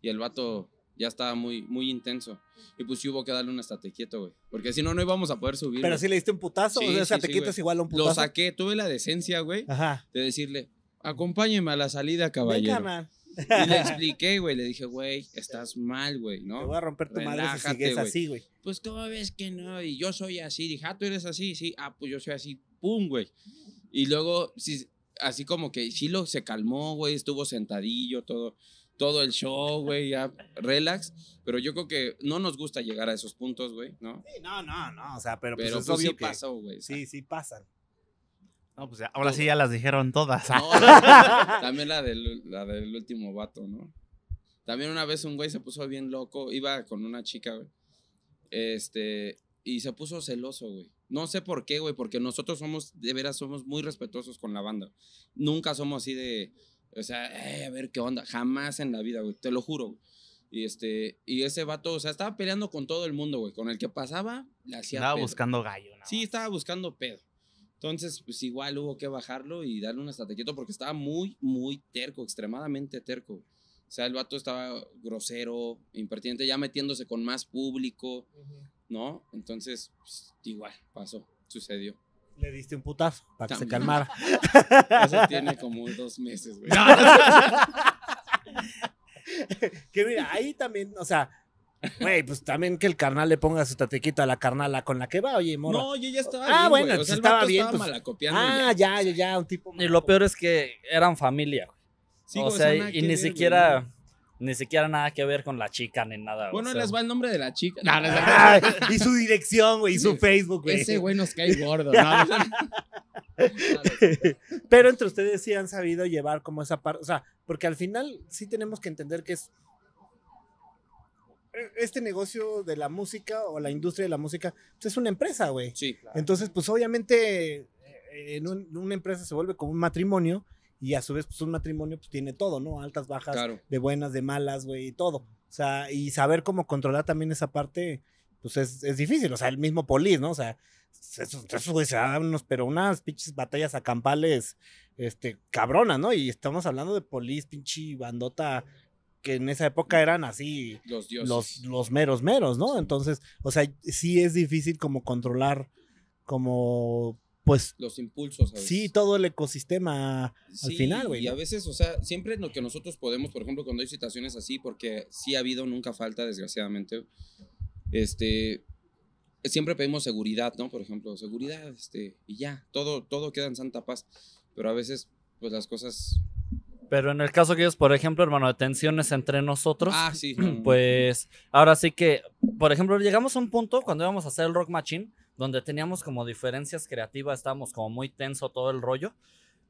y el vato ya estaba muy, muy intenso. Y pues sí hubo que darle un estate quieto, güey. Porque si no, no íbamos a poder subir. Pero güey. si le diste un putazo, Sí, o sea, sí, te sí, quitas igual a un putazo. Lo saqué, tuve la decencia, güey, Ajá. de decirle, acompáñeme a la salida, caballero. Y le [LAUGHS] expliqué, güey, le dije, güey, estás mal, güey, Te ¿no? voy a romper tu madre si sigues güey. así, güey. Pues, ¿cómo ves que no? Y yo soy así. Dije, ah, tú eres así, sí. Ah, pues yo soy así, pum, güey. Y luego, sí, así como que sí lo se calmó, güey, estuvo sentadillo, todo, todo el show, güey, ya, relax. Pero yo creo que no nos gusta llegar a esos puntos, güey, ¿no? Sí, no, no, no, o sea, pero, Pero pues es pues, obvio sí que pasó, güey. sí, sí pasan. No, pues ya- ahora sí ya las dijeron todas. No, [LAUGHS] [LAUGHS] también la del, la del último vato, ¿no? También una vez un güey se puso bien loco, iba con una chica, güey. Este, y se puso celoso, güey. No sé por qué, güey, porque nosotros somos, de veras, somos muy respetuosos con la banda. Nunca somos así de, o sea, "Eh, a ver qué onda. Jamás en la vida, güey, te lo juro. güey. Y este, y ese vato, o sea, estaba peleando con todo el mundo, güey. Con el que pasaba, le hacía Estaba pedo. buscando gallo. ¿no? Sí, estaba buscando pedo. Entonces, pues igual hubo que bajarlo y darle un estate quieto porque estaba muy, muy terco, extremadamente terco. O sea, el vato estaba grosero, impertinente, ya metiéndose con más público, ¿no? Entonces, pues, igual, pasó, sucedió. Le diste un putazo para que se calmara. Eso tiene como dos meses, güey. que mira, ahí también, o sea, güey, pues también que el carnal le ponga su tatequito a la carnala con la que va, oye, morra. No, yo ya estaba Ah, bien, bueno. O sea, el estaba bien, estaba pues. malacopiando ah, ya, ya, ya, un tipo. Y lo peor es que eran familia. Sí, o sea, y ni ver, siquiera. Ni siquiera nada que ver con la chica ni nada. Bueno, o sea, les va el nombre de la chica. No, no, no, Ay, y su dirección, güey, y su. Facebook, güey. Ese güey nos cae gordo. [LAUGHS] No. [LAUGHS] Pero entre ustedes sí han sabido llevar como esa parte, o sea, porque al final sí tenemos que entender que es este negocio de la música o la industria de la música pues es una empresa, güey. Sí. Entonces, pues obviamente eh, en un- una empresa se vuelve como un matrimonio y a su vez pues un matrimonio pues tiene todo, ¿no? Altas, bajas, Claro. de buenas, de malas, güey, y todo. O sea, y saber cómo controlar también esa parte, pues es, es difícil. O sea, el mismo Polis, ¿no? O sea, esos, esos güey se dan unos, pero unas pinches batallas acampales, este, cabronas, ¿no? Y estamos hablando de Polis, pinche bandota, que en esa época eran así, Los dioses. los, los meros meros, ¿no? Entonces, o sea, sí es difícil como controlar, como, pues, Los impulsos. ¿sabes? sí, todo el ecosistema al final, güey. Y a veces, o sea, siempre en lo que nosotros podemos, por ejemplo, cuando hay situaciones así, porque sí ha habido, nunca falta, desgraciadamente, este, siempre pedimos seguridad, ¿no? Por ejemplo, seguridad, este, y ya, todo, todo queda en santa paz, pero a veces, pues las cosas... Pero en el caso que ellos, por ejemplo, hermano, de tensiones entre nosotros, Ah, sí. no, no, no. pues ahora sí que, por ejemplo, llegamos a un punto cuando íbamos a hacer el Rock Machine, donde teníamos como diferencias creativas, estábamos como muy tenso todo el rollo.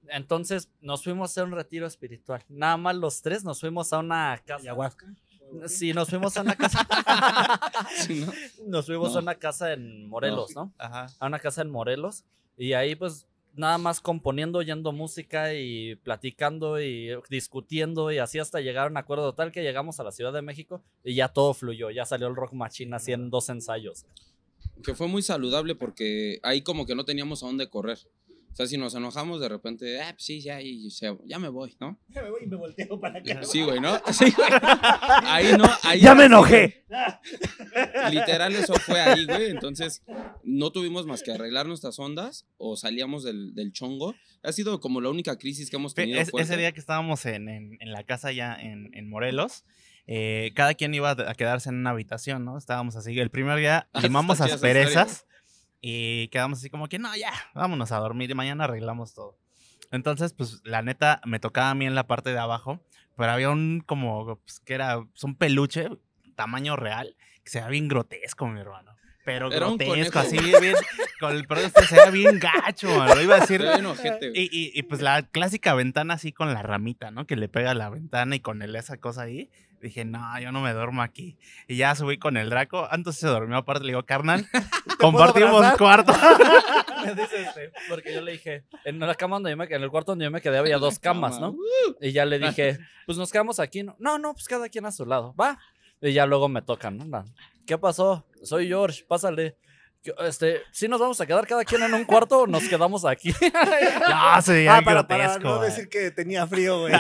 Entonces nos fuimos a hacer un retiro espiritual. Nada más los tres nos fuimos a una casa. Ayahuasca. Sí, nos fuimos a una [LAUGHS] casa. Sí, ¿no? Nos fuimos No. a una casa en Morelos, ¿no? Ajá. A una casa en Morelos. Y ahí pues nada más componiendo, oyendo música y platicando y discutiendo y así hasta llegar a un acuerdo tal que llegamos a la Ciudad de México y ya todo fluyó, ya salió el Rock Machine así en dos ensayos. Que fue muy saludable porque ahí como que no teníamos a dónde correr. O sea, si nos enojamos de repente, ah, pues sí, ya, y se- ya me voy, ¿no? Ya me voy y me volteo para acá. Sí, güey, ¿no? [LAUGHS] Sí, güey. Ahí no, ahí Ya me era así, enojé. Literal, eso fue ahí, güey. Entonces, no tuvimos más que arreglar nuestras ondas o salíamos del, del chongo. Ha sido como la única crisis que hemos tenido. es- ese día que estábamos en, en- en la casa ya en, en Morelos, eh, cada quien iba a quedarse en una habitación, ¿no? Estábamos así. El primer día [LAUGHS] limamos asperezas y quedamos así como que, no, ya, vámonos a dormir y mañana arreglamos todo. Entonces, pues la neta, me tocaba a mí en la parte de abajo, pero había un como, pues, que era pues, un peluche, tamaño real, que se veía bien grotesco, mi hermano. Pero Era grotesco, así bien, [LAUGHS] con el perdón, se veía bien gacho. Lo iba a decir y, y- y, pues la clásica ventana así con la ramita, ¿no? Que le pega a la ventana y con el, esa cosa ahí. Dije, no, yo no me duermo aquí. Y ya subí con el Draco. Antes se durmió aparte. Le digo, carnal, [LAUGHS] compartimos cuarto. [LAUGHS] Me dice este, porque yo le dije, en la cama donde yo me en el cuarto donde yo me quedé había dos camas, ¿no? Y ya le dije, pues nos quedamos aquí, ¿no? No, no, pues cada quien a su lado, va. Y ya luego me tocan, ¿no? ¿Qué pasó? Soy George, pásale. ¿Qué- Este, ¿sí nos vamos a quedar cada quien en un cuarto o nos quedamos aquí? [LAUGHS] no, se veía Ah, para, para no decir que tenía frío, güey.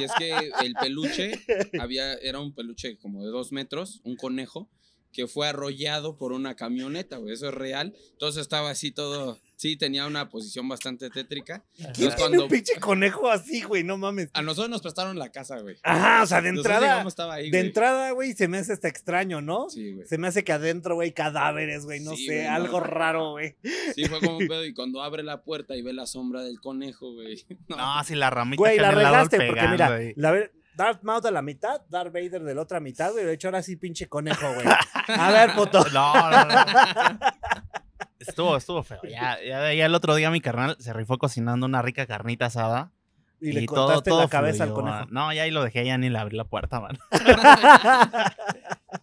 Y es que el peluche había, era un peluche como de dos metros, un conejo, que fue arrollado por una camioneta, güey. Eso es real. Entonces estaba así todo. Sí, tenía una posición bastante tétrica. ¿Quién Entonces tiene cuando. un pinche conejo así, güey? No mames. A nosotros nos prestaron la casa, güey. Ajá, o sea, de entrada. llegamos, estaba ahí, De güey. entrada, güey, se me hace hasta extraño, ¿no? Sí, güey. Se me hace que adentro, güey, cadáveres, güey, no Sí, sé, güey, no. algo raro, güey. Sí, fue como un [LAUGHS] pedo. Y cuando abre la puerta y ve la sombra del conejo, güey. [LAUGHS] No, No, sí, la ramita Güey, la regaste, porque pegando mira, la ver- Darth Maul de la mitad, Darth Vader de la otra mitad, güey. De hecho, ahora sí, pinche conejo, güey. A ver, puto. [LAUGHS] No, no, no. [LAUGHS] Estuvo, estuvo feo. Ya, ya, ya el otro día mi carnal se rifó cocinando una rica carnita asada. Y le cortaste la cabeza al fluyó, conejo. man. No, ya ahí lo dejé, ya ni le abrí la puerta, man. [LAUGHS]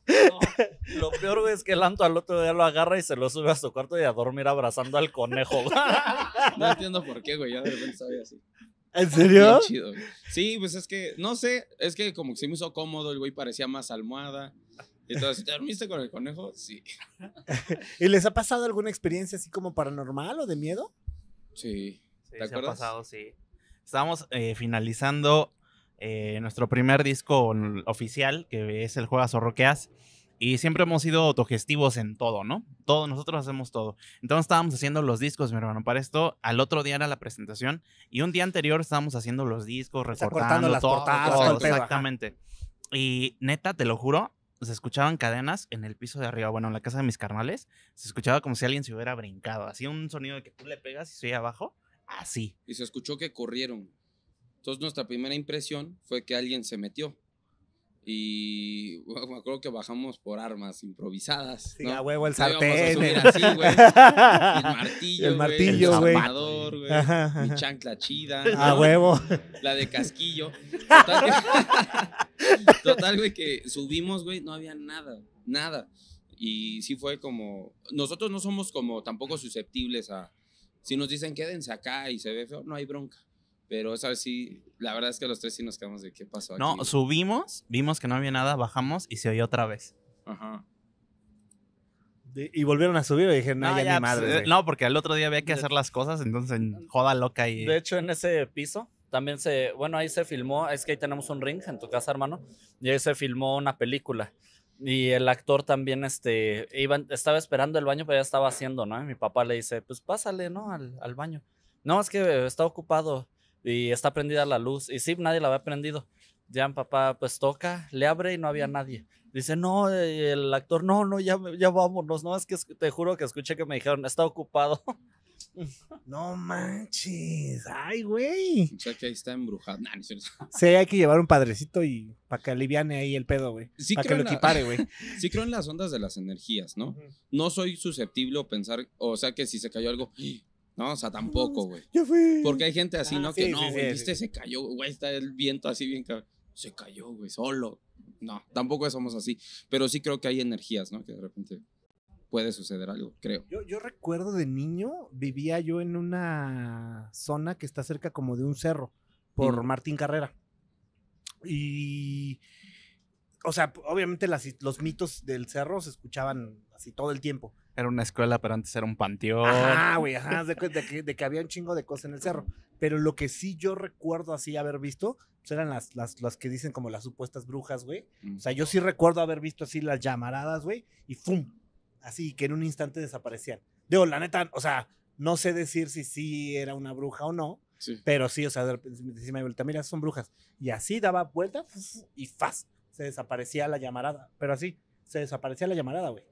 No, lo peor, güey, es que el Anto al otro día lo agarra y se lo sube a su cuarto y a dormir abrazando al conejo. güey. no entiendo por qué, güey. Ya de repente estaba así. ¿En serio? Bien chido, güey. Sí, pues es que, no sé, es que como que se me hizo cómodo, el güey parecía más almohada. Entonces, ¿te dormiste con el conejo? Sí. [LAUGHS] ¿Y les ha pasado alguna experiencia así como paranormal o de miedo? Sí. Sí, ¿Te se ha acuerdas? pasado, sí. Estábamos eh, finalizando eh, nuestro primer disco oficial, que es el Juegas o Roqueas. Y siempre hemos sido autogestivos en todo, ¿no? Todo, nosotros hacemos todo. Entonces estábamos haciendo los discos, mi hermano. Para esto, al otro día era la presentación. Y un día anterior estábamos haciendo los discos, recortando cortando las todo, portadas, todo, todo el pedo, ajá. exactamente. Y neta, te lo juro, se escuchaban cadenas en el piso de arriba, bueno, en la casa de mis carnales. Se escuchaba como si alguien se hubiera brincado. Hacía un sonido de que tú le pegas y se oye abajo. Así. Y se escuchó que corrieron. Entonces, nuestra primera impresión fue que alguien se metió. Y bueno, [LAUGHS] me acuerdo que bajamos por armas improvisadas. A huevo el sartén. el- así, güey. [LAUGHS] El martillo, El güey, martillo, el güey. zapador, güey, Ajá, ajá. Mi chancla chida. [LAUGHS] A ¿no? huevo. La de casquillo. Total, que- Total, güey, que subimos, güey, no había nada, nada. Y sí fue como, nosotros no somos como tampoco susceptibles a, si nos dicen quédense acá y se ve feo, no hay bronca. Pero esa vez sí, la verdad es que los tres sí nos quedamos de qué pasó aquí. No, subimos, vimos que no había nada, bajamos y se oyó otra vez. Ajá. De- Y volvieron a subir y dije, no, ya, ya, ni madre. pues, güey. no, porque al otro día había que hacer las cosas, entonces joda loca y... De hecho, en ese piso también se, bueno, ahí se filmó, es que ahí tenemos un ring en tu casa, hermano, y ahí se filmó una película. Y el actor también, este, iba, estaba esperando el baño, pero ya estaba haciendo, ¿no? Y mi papá le dice, pues pásale, ¿no? Al, al baño. No, es que está ocupado y está prendida la luz. Y sí, nadie la había prendido. Ya mi papá, pues toca, le abre y no había nadie. Dice, no, eh, el actor, no, no, ya, ya vámonos. No, es que te juro que escuché que me dijeron, está ocupado. [LAUGHS] No manches. Ay, güey. O sea que ahí está embrujado. Nah, no. [LAUGHS] Sí, hay que llevar un padrecito y para que aliviane ahí el pedo, güey. Sí para que lo la- equipare, güey. [LAUGHS] Sí creo en las ondas de las energías, ¿no? No soy susceptible o pensar, o sea que si se cayó algo, no, o sea, tampoco, güey. Ya fui. Porque hay gente así, Ah, ¿no? sí, que no, sí, güey, sí. viste, se cayó, güey, está el viento así bien cabrón. Se cayó, güey, solo. No, tampoco somos así. Pero sí creo que hay energías, ¿no? Que de repente puede suceder algo, creo. Yo, yo recuerdo de niño, vivía yo en una zona que está cerca como de un cerro, por. Martín Carrera. Y, o sea, obviamente las, los mitos del cerro se escuchaban así todo el tiempo. Era una escuela, pero antes era un panteón. Ajá, güey, ajá, de, de que, de que había un chingo de cosas en el cerro. Pero lo que sí yo recuerdo así haber visto, pues eran las, las, las que dicen como las supuestas brujas, güey. O sea, yo sí recuerdo haber visto así las llamaradas, güey, y ¡fum! Así que en un instante desaparecían. Digo, la neta, o sea, no sé decir si sí era una bruja o no, Sí. pero sí, o sea, de repente decía mi abuelita, mira, son brujas. Y así daba vuelta y ¡faz! Se desaparecía la llamarada. Pero así, se desaparecía la llamarada, güey.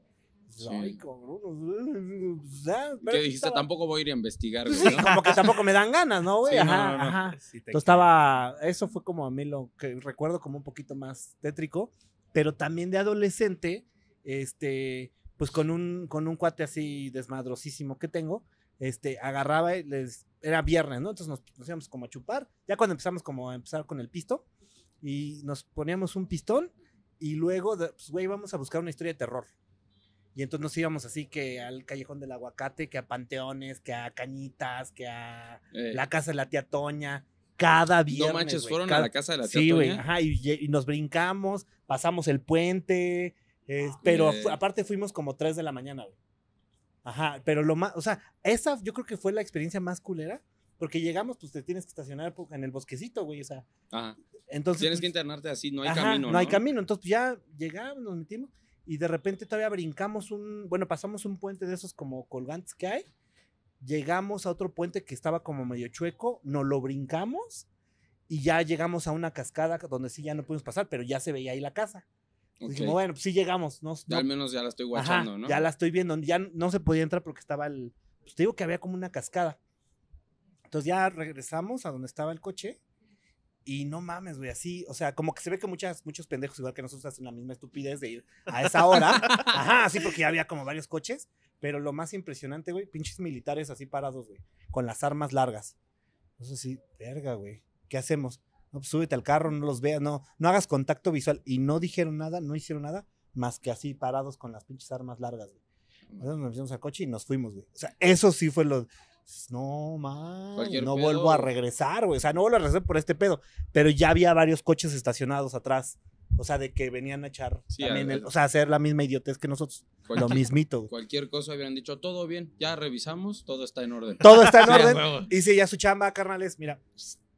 Sí. Ay, cabrón. ¿Qué dijiste? estaba- Tampoco voy a ir a investigar, güey. Sí, ¿no? como que tampoco me dan ganas, ¿no, güey? Sí, no, ajá, no, no. ajá. Sí Entonces estaba, eso fue como a mí lo que recuerdo como un poquito más tétrico, pero también de adolescente, este, pues con un, con un cuate así desmadrosísimo que tengo, este, agarraba y les, era viernes, ¿no? Entonces nos, nos íbamos como a chupar, ya cuando empezamos como a empezar con el pisto, y nos poníamos un pistón, y luego, pues, güey, vamos a buscar una historia de terror. Y entonces nos íbamos así que al Callejón del Aguacate, que a Panteones, que a Cañitas, que a Eh, la casa de la tía Toña. Cada viernes. no manches, güey, fueron cada- a la casa de la tía Sí, güey. Toña? Ajá, y, y nos brincamos, pasamos el puente. eh, pero aparte fuimos como 3 de la mañana, güey. Ajá, pero lo más, o sea, esa yo creo que fue la experiencia más culera. Porque llegamos, pues te tienes que estacionar en el bosquecito, güey. O sea, Ajá. entonces. Tienes que pues, internarte así, no hay Ajá, camino. No hay camino. Entonces pues, ya llegamos, nos metimos y de repente todavía brincamos un, bueno, pasamos un puente de esos como colgantes que hay. Llegamos a otro puente que estaba como medio chueco, nos lo brincamos y ya llegamos a una cascada donde sí ya no pudimos pasar, pero ya se veía ahí la casa. Ok. Dijimos, bueno, pues sí llegamos. No, Ya no- al menos ya la estoy Ajá, guachando, ¿no? Ya la estoy viendo. Ya no se podía entrar porque estaba el. Pues te digo que había como una cascada. Entonces ya regresamos a donde estaba el coche. Y no mames, güey, así. O sea, como que se ve que muchas, muchos pendejos, igual que nosotros, hacen la misma estupidez de ir a esa hora. [LAUGHS] Ajá, así porque ya había como varios coches. Pero lo más impresionante, güey, pinches militares así parados, güey, con las armas largas. Entonces sí, verga, güey. ¿Qué hacemos? No, pues súbete al carro, no los veas, no, no hagas contacto visual. Y no dijeron nada, no hicieron nada, más que así parados con las pinches armas largas, güey. Entonces nos metimos al coche y nos fuimos, güey. O sea, eso sí fue lo. No, man. Cualquier No pedo. vuelvo a regresar, güey. O sea, no vuelvo a regresar por este pedo. Pero ya había varios coches estacionados atrás. O sea, de que venían a echar Sí, también a- el- o sea, hacer la misma idiotez que nosotros. Lo Cualquier, mismito, güey. cualquier cosa hubieran dicho, todo bien, ya revisamos, todo está en orden. Todo está en [LAUGHS] Sí, orden. Y si ya su chamba, carnales, mira,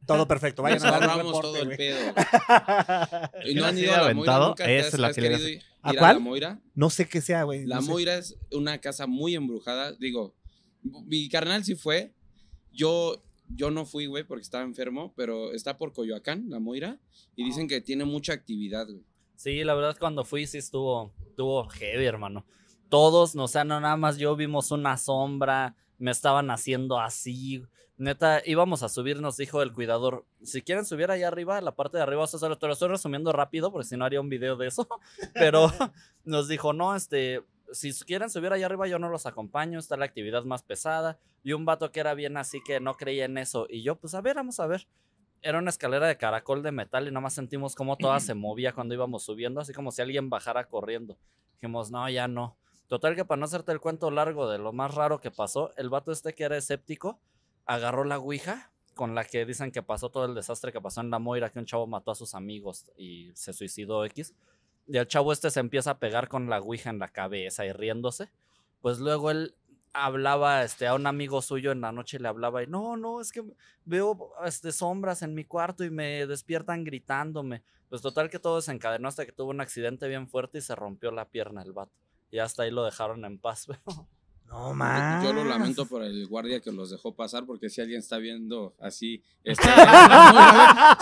todo [LAUGHS] perfecto. Vayan Nos a dar reporte, todo el güey. pedo. [LAUGHS] Y no han ido a la Moira aventado, nunca. ¿Te esa has, es la has que querido ir ¿A a la cuál? Moira? No sé qué sea, güey. La no sé. Moira es una casa muy embrujada. Digo, mi carnal sí fue. Yo, yo no fui, güey, porque estaba enfermo, pero está por Coyoacán, la Moira, y dicen que tiene mucha actividad, güey. Sí, la verdad cuando fui sí estuvo, estuvo heavy, hermano. Todos, no, o sea, no nada más yo vimos una sombra, me estaban haciendo así. Neta, íbamos a subir, nos dijo el cuidador, si quieren subir allá arriba, la parte de arriba, o sea, te lo estoy resumiendo rápido porque si no haría un video de eso, [LAUGHS] pero [LAUGHS] nos dijo, no, este, si quieren subir allá arriba, yo no los acompaño, está la actividad más pesada, y un vato que era bien así que no creía en eso, y yo, pues a ver, vamos a ver. Era una escalera de caracol de metal y nada más sentimos como toda se movía cuando íbamos subiendo, así como si alguien bajara corriendo. Dijimos, no, ya no. Total que para no hacerte el cuento largo de lo más raro que pasó, el vato este que era escéptico, agarró la Ouija con la que dicen que pasó todo el desastre que pasó en la Moira, que un chavo mató a sus amigos y se suicidó X. Y el chavo este se empieza a pegar con la Ouija en la cabeza y riéndose. Pues luego él hablaba este, a un amigo suyo en la noche, le hablaba y no, no, es que veo este, sombras en mi cuarto y me despiertan gritándome. Pues total que todo desencadenó hasta que tuvo un accidente bien fuerte y se rompió la pierna el vato. Y hasta ahí lo dejaron en paz. [LAUGHS] No más. Yo lo lamento por el guardia que los dejó pasar, porque si alguien está viendo así, [LAUGHS] este,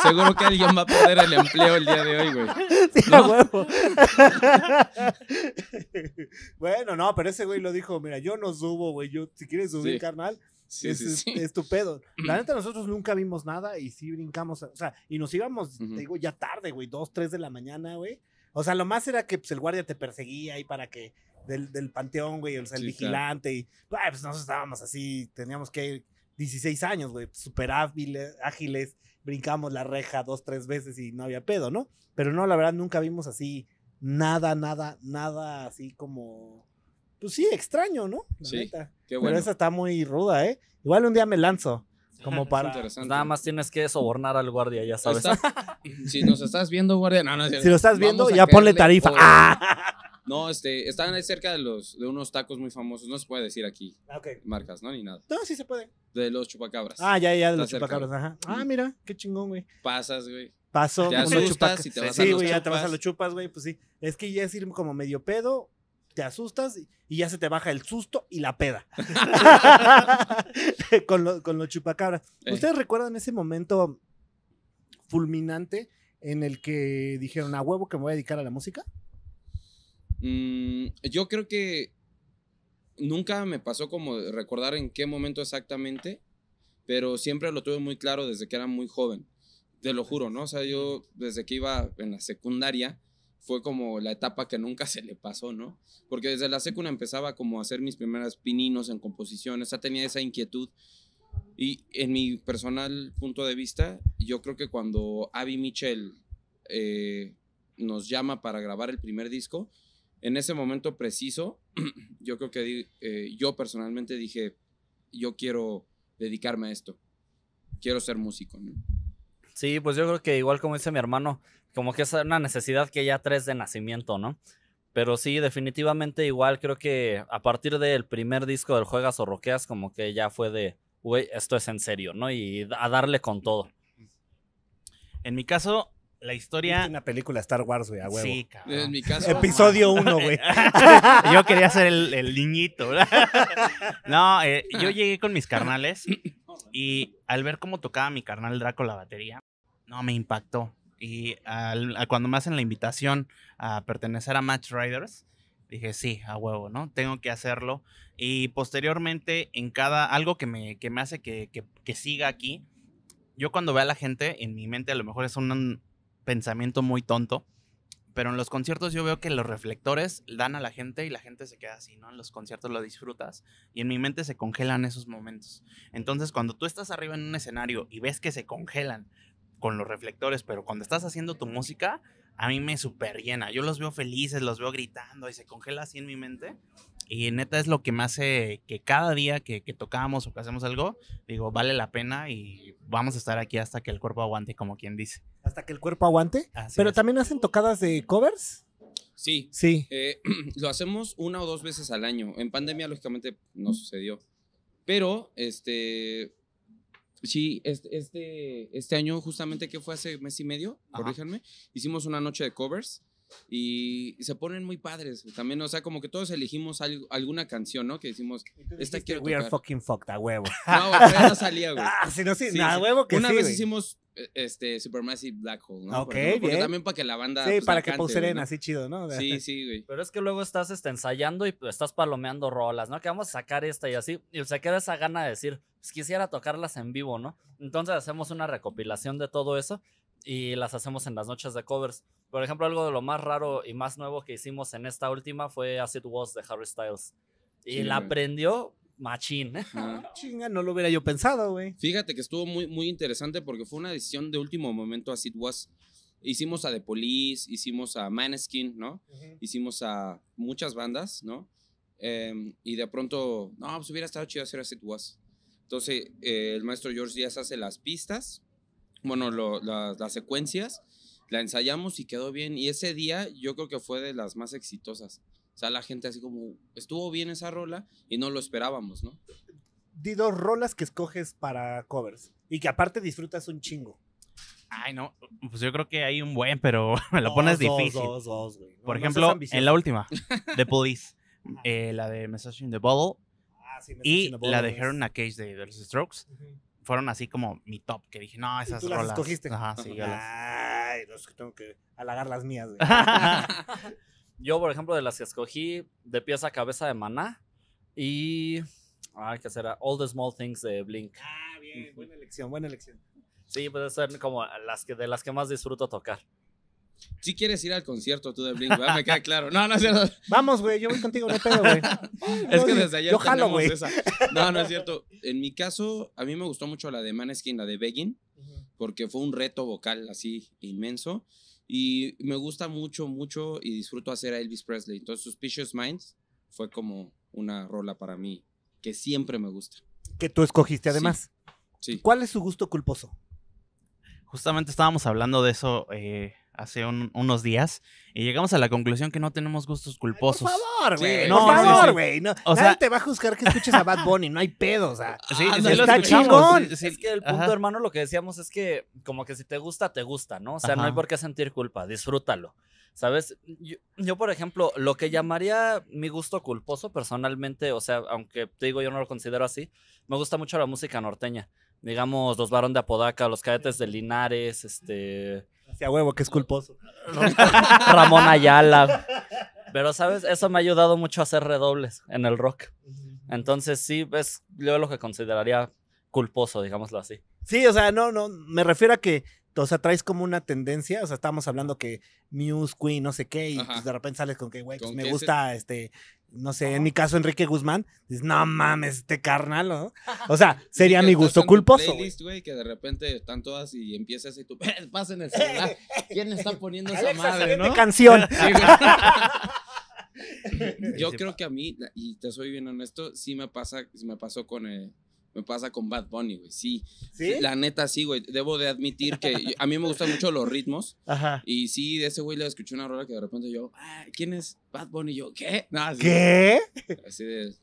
seguro que alguien va a perder el empleo el día de hoy, güey. Sí, huevo. [LAUGHS] bueno, no, pero ese güey lo dijo, mira, yo no subo, güey, yo si quieres subir, Sí. carnal, Sí, es, es- es tu pedo. [CLEARS THROAT] La neta, nosotros nunca vimos nada y sí brincamos, o sea, y nos íbamos, te digo, ya tarde, güey, dos, tres de la mañana, güey. O sea, lo más era que pues, el guardia te perseguía ahí para que, del, del panteón, güey, o sea, el Sí, claro. vigilante, y pues nosotros estábamos así, teníamos que ir 16 años, güey, súper ágiles, ágiles, brincamos la reja dos, tres veces y no había pedo, ¿no? Pero no, la verdad, nunca vimos así nada, nada, nada así como, pues sí, extraño, ¿no? La Sí, neta. Qué Pero bueno. esa está muy ruda, ¿eh? Igual un día me lanzo, [LAUGHS] como para... Nada más tienes que sobornar al guardia, ya sabes. Está- [LAUGHS] si nos estás viendo, guardia, no, no, cierto. Si lo estás viendo, ya ponle tarifa. por- ¡Ah! No, este, están ahí cerca de los, de unos tacos muy famosos. No se puede decir aquí Ok. marcas, ¿no? Ni nada. No, sí se puede. De los chupacabras. Ah, ya, ya, de Está los cerca. chupacabras, ajá. Ah, mira, qué chingón, güey. Pasas, güey. Pasó Te unos asustas chupacabras. y te vas a Sí, los güey, ya te vas a chupas. los chupas, güey, pues sí. Es que ya es ir como medio pedo, te asustas y- y ya se te baja el susto y la peda. [LAUGHS] con, lo- con los chupacabras. Eh. ¿Ustedes recuerdan ese momento fulminante en el que dijeron a huevo que me voy a dedicar a la música? Mm, yo creo que nunca me pasó como recordar en qué momento exactamente, pero siempre lo tuve muy claro desde que era muy joven. Te lo juro, ¿no? O sea, yo desde que iba en la secundaria fue como la etapa que nunca [LAUGHS] se le pasó, ¿no? Porque desde la secundaria empezaba como a hacer mis primeras pininos en composiciones, ya tenía esa inquietud. Y en mi personal punto de vista, yo creo que cuando Abby Mitchell eh, nos llama para grabar el primer disco, en ese momento preciso, [CLEARS THROAT] yo creo que eh, yo personalmente dije, yo quiero dedicarme a esto, quiero ser músico. ¿no? Sí, pues yo creo que igual como dice mi hermano, como que es una necesidad que ya traes de nacimiento, ¿no? Pero sí, definitivamente igual creo que a partir del primer disco del Juegas o Roqueas, como que ya fue de, güey, esto es en serio, ¿no? Y a darle con todo. En mi caso, la historia. Una película Star Wars, güey, a huevo. Sí, cabrón. En mi caso, Episodio 1, güey. [LAUGHS] Yo quería ser el, el niñito. ¿verdad? [LAUGHS] No, eh, yo llegué con mis carnales y al ver cómo tocaba mi carnal Draco la batería, no, me impactó. Y al- a cuando me hacen la invitación a pertenecer a Match Riders, dije, sí, a huevo, ¿no? Tengo que hacerlo. Y posteriormente, en cada, algo que me, que me hace que, que- que siga aquí, yo cuando veo a la gente, en mi mente a lo mejor es un pensamiento muy tonto, pero en los conciertos yo veo que los reflectores dan a la gente y la gente se queda así, ¿no? En los conciertos lo disfrutas y en mi mente se congelan esos momentos. Entonces, cuando tú estás arriba en un escenario y ves que se congelan con los reflectores, pero cuando estás haciendo tu música, a mí me super llena. Yo los veo felices, los veo gritando y se congela así en mi mente. Y neta es lo que me hace que cada día que, que tocamos o que hacemos algo, digo, vale la pena y vamos a estar aquí hasta que el cuerpo aguante, como quien dice. Hasta que el cuerpo aguante. Así Pero es. también hacen tocadas de covers. sí, Sí. eh, [CLEARS THROAT] lo hacemos una o dos veces al año. En pandemia, lógicamente, no sucedió. Pero, este, sí, este, este, este año, justamente que fue hace mes y medio, Ajá. corríjanme, hicimos una noche de covers y se ponen muy padres. También, o sea, como que todos elegimos al- alguna canción, ¿no? Que decimos, esta quiero We are tocar. fucking fucked, a huevo. no, no salía, güey. [LAUGHS] Ah, si no, sí, Sí, nada, sí. huevo que Una sí, vez güey. hicimos este, Supermassive Black Hole, ¿no? Ok, Por ejemplo, porque bien. también para que la banda. Sí, pues, para que pauseren así chido, ¿no? Sí, [LAUGHS] sí, güey. Pero es que luego estás este, ensayando y pues, estás palomeando rolas, ¿no? Que vamos a sacar esta y así. Y se queda esa gana de decir, pues quisiera tocarlas en vivo, ¿no? Entonces hacemos una recopilación de todo eso y las hacemos en las noches de covers. Por ejemplo, algo de lo más raro y más nuevo que hicimos en esta última fue As It Was de Harry Styles. Y Sí, la güey. aprendió machín. Ajá. [LAUGHS] Chinga, no lo hubiera yo pensado, güey. Fíjate que estuvo muy, muy interesante porque fue una decisión de último momento, así it was. Hicimos a The Police, hicimos a Maneskin, ¿no? Hicimos a muchas bandas, ¿no? Em, y de pronto, no, pues hubiera estado chido hacer As It Was. Entonces, eh, el maestro George Díaz hace las pistas, bueno, lo- la- las secuencias, la ensayamos y quedó bien. Y ese día yo creo que fue de las más exitosas. O sea, la gente así como, estuvo bien esa rola y no lo esperábamos, ¿no? Di dos rolas que escoges para covers. Y que aparte disfrutas un chingo. Ay, no. Pues yo creo que hay un buen, pero [LAUGHS] me lo pones Dos, dos, difícil. Dos, dos, güey. No- Por ejemplo, en la última, [LAUGHS] The Police, eh, la de Message in the Bottle Ah, sí, y la de. Heron a Cage de, de los Strokes fueron así como mi top, que dije, no, ¿Y esas tú las rolas. escogiste? Ajá, sí, yo las- Ay, no, es que tengo que halagar las mías, güey. [LAUGHS] Yo, por ejemplo, de las que escogí, de pieza a cabeza de Maná y... Ay, ¿qué será? All the Small Things de Blink. ah, bien, buena elección, buena elección. Sí, puede ser como las que, de las que más disfruto tocar. Si quieres ir al concierto tú de Blink, ¿verdad? Me queda claro. No, no es cierto. [LAUGHS] Vamos, güey, yo voy contigo, no pedo, güey. [LAUGHS] Es que sí, desde ayer yo jalo, tenemos güey. esa. No, no es cierto. En mi caso, a mí me gustó mucho la de Maneskin, la de Begging, porque fue un reto vocal así inmenso. Y me gusta mucho, mucho y disfruto hacer a Elvis Presley. Entonces, Suspicious Minds fue como una rola para mí que siempre me gusta. Que tú escogiste, además. Sí. ¿Cuál es su gusto culposo? Justamente estábamos hablando de eso eh, hace un- unos días y llegamos a la conclusión que no tenemos gustos culposos. Por favor, Sí, güey. no, por favor, sí. güey. No, O nadie sea- te va a juzgar que escuches a Bad Bunny, no hay pedo, o sea. [LAUGHS] Sí, Ah, sí está chingón. sí, sí. Es que el punto, Ajá. hermano, lo que decíamos es que como que si te gusta, te gusta, ¿no? O sea, no hay por qué sentir culpa, disfrútalo. ¿Sabes? Yo, yo, por ejemplo, lo que llamaría mi gusto culposo personalmente, o sea, aunque te digo yo no lo considero así, me gusta mucho la música norteña. Digamos, los Barón de Apodaca, los Cadetes de Linares, este... Hacia huevo, que es culposo. [LAUGHS] Ramón Ayala. Pero, ¿sabes? Eso me ha ayudado mucho a hacer redobles en el rock. Entonces, sí, es yo lo que consideraría culposo, digámoslo así. Sí, o sea, no, no, me refiero a que, o sea, traes como una tendencia, o sea, estábamos hablando que Muse, Queen, no sé qué, y pues de repente sales con que, güey, pues me gusta, este, no sé, en mi caso, Enrique Guzmán, dices, no mames, este carnal, ¿no? O sea, [LAUGHS] sería mi gusto culposo, güey. que de repente están todas y empiezas [LAUGHS] y tú, pasa en el [LAUGHS] celular. ¿Quién está poniendo esa Alexa, madre, no? canción. Sí. Yo creo que a mí, y te soy bien honesto, sí me pasa, sí me pasó con eh, me pasa con Bad Bunny, güey. Sí. ¿Sí? La neta sí, güey. Debo de admitir que a mí me gustan mucho los ritmos Ajá. y sí, de ese güey le escuché una rola que de repente yo, ah, ¿quién es Bad Bunny? Y yo, ¿qué? No, así, ¿Qué? Así de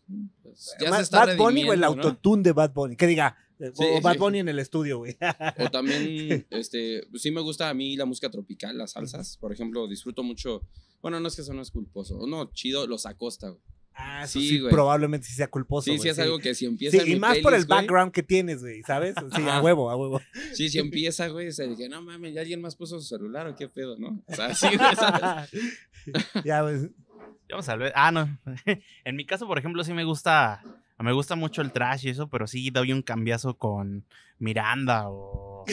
pues, ya Ma- se está Bad Bunny o el autotune de Bad Bunny. Que diga, eh, Sí, o Bad sí. Bunny en el estudio, güey. O también, [LAUGHS] este, pues sí me gusta a mí la música tropical, las salsas. Por ejemplo, disfruto mucho. Bueno, no es que eso no es culposo. No, chido, los acosta, güey. Ah, eso Sí, sí, güey. probablemente sí sea culposo. Sí, sí, es algo que si empieza Sí, en y mi más por el background que tienes, güey, ¿sabes? Sí, a huevo, a huevo. Sí, si empieza, güey, o sea, dije, no mames, ¿ya alguien más puso su celular o qué pedo, no? O sea, sí, güey, ¿sabes? [LAUGHS] ya, pues, Vamos a ver. Ah, no. [LAUGHS] en mi caso, por ejemplo, sí me gusta. Me gusta mucho el trash y eso, pero sí doy un cambiazo con Miranda o.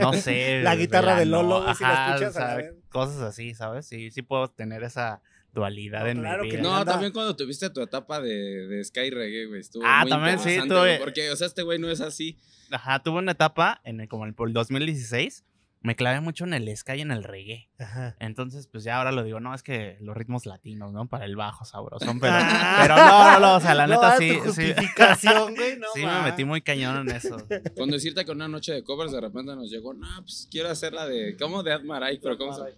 No [LAUGHS] sé. La guitarra de Lolo, si la escuchas, a la o vez. Cosas así, ¿sabes? Sí, sí puedo tener esa dualidad No, en claro mi que vida. No, Miranda- también cuando tuviste tu etapa de, de Sky Reggae, güey, estuvo Ah, muy también sí, tuve- Porque, o sea, este güey no es así. Ajá, tuve una etapa en el, como el, por el 2016. Me clavé mucho en el ska y en el reggae. Ajá. Entonces, pues ya ahora lo digo, no, es que los ritmos latinos, ¿no? Para el bajo sabrosón, [LAUGHS] pero, pero no, no, no, o sea, la No, neta sí, tu sí, justificación, güey, [LAUGHS] no sí me metí muy cañón en eso. Con decirte que una noche de covers de repente nos llegó, no, pues quiero hacer la de, ¿cómo? De Admarai, pero ¿cómo se,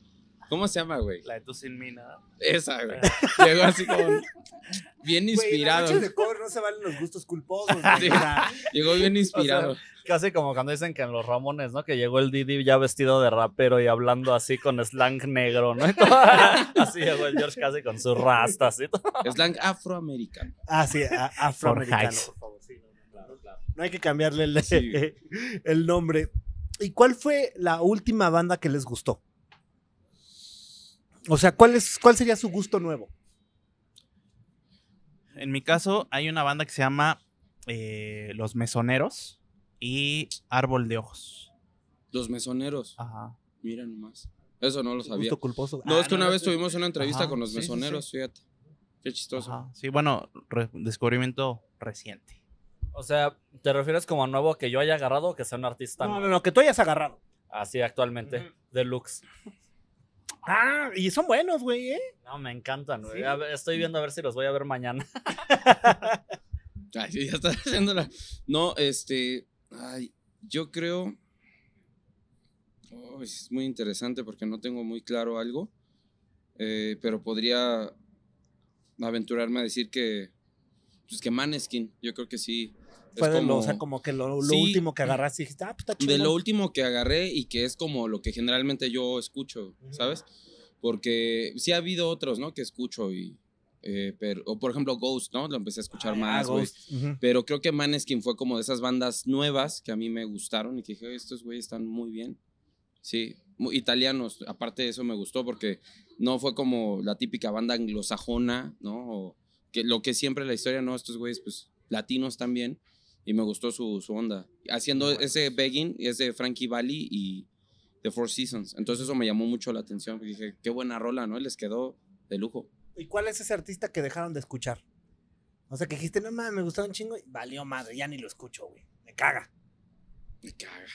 ¿cómo se llama, güey? La de tú sin mí, nada. Esa, güey. Llegó así como [LAUGHS] bien Güey, inspirado. noches de cover no se valen los gustos culposos, [LAUGHS] güey, Sí. o sea, Llegó bien inspirado. Casi como cuando dicen que en los Ramones, ¿no? Que llegó el Didi ya vestido de rapero y hablando así con slang negro, ¿no? Y todo- [LAUGHS] así llegó el George casi con sus rastas y todo. Slang afroamericano. Ah, sí, afroamericano, por favor. Sí, no, no, claro, claro. No hay que cambiarle el, Sí. el nombre. ¿Y cuál fue la última banda que les gustó? O sea, ¿cuál, es, cuál sería su gusto nuevo? En mi caso, hay una banda que se llama eh, Los Mesoneros y Árbol de Ojos. Los mesoneros. Ajá. Mira nomás. Eso no lo sabía. Gusto culposo. No, Ah, es que una no, vez tuvimos una entrevista Ajá, con los sí, sí, sí. mesoneros, fíjate. Qué chistoso. Ajá. Sí, bueno, re- descubrimiento reciente. O sea, ¿te refieres como a nuevo que yo haya agarrado o que sea un artista No, no, no, que tú hayas agarrado. así actualmente? Deluxe. Ah, y son buenos, güey, ¿eh? No, me encantan, güey. Sí. Estoy viendo a ver si los voy a ver mañana. [LAUGHS] Ay, sí, ya está haciéndola. No, este. Ay, yo creo. Oh, es muy interesante porque no tengo muy claro algo. eh, pero podría aventurarme a decir que. Pues que Maneskin, yo creo que sí. Es Fue de lo, o sea, como que lo, lo Sí. último que agarraste y dijiste, ah, pues está chido. de lo último que agarré y que es como lo que generalmente yo escucho, ¿sabes? Porque sí ha habido otros, ¿no? Que escucho y. eh, pero, o por ejemplo, Ghost, ¿no? Lo empecé a escuchar Ah, más, güey. Ghost. Ujú. Pero creo que Maneskin fue como de esas bandas nuevas que a mí me gustaron y que dije, "Oye, estos güeyes están muy bien. Sí, mu- italianos. Aparte de eso me gustó porque no fue como la típica banda anglosajona, ¿no? O que lo que siempre la historia, no, estos güeyes, pues latinos también. Y me gustó su, su onda. Haciendo ese begging, es de Frankie Valli y The Four Seasons. Entonces eso me llamó mucho la atención. porque Dije, qué buena rola, ¿no? Les quedó de lujo. ¿Y cuál es ese artista que dejaron de escuchar? O sea, que dijiste, no mames, me gustaba un chingo y valió madre, ya ni lo escucho, güey. Me caga. Me caga.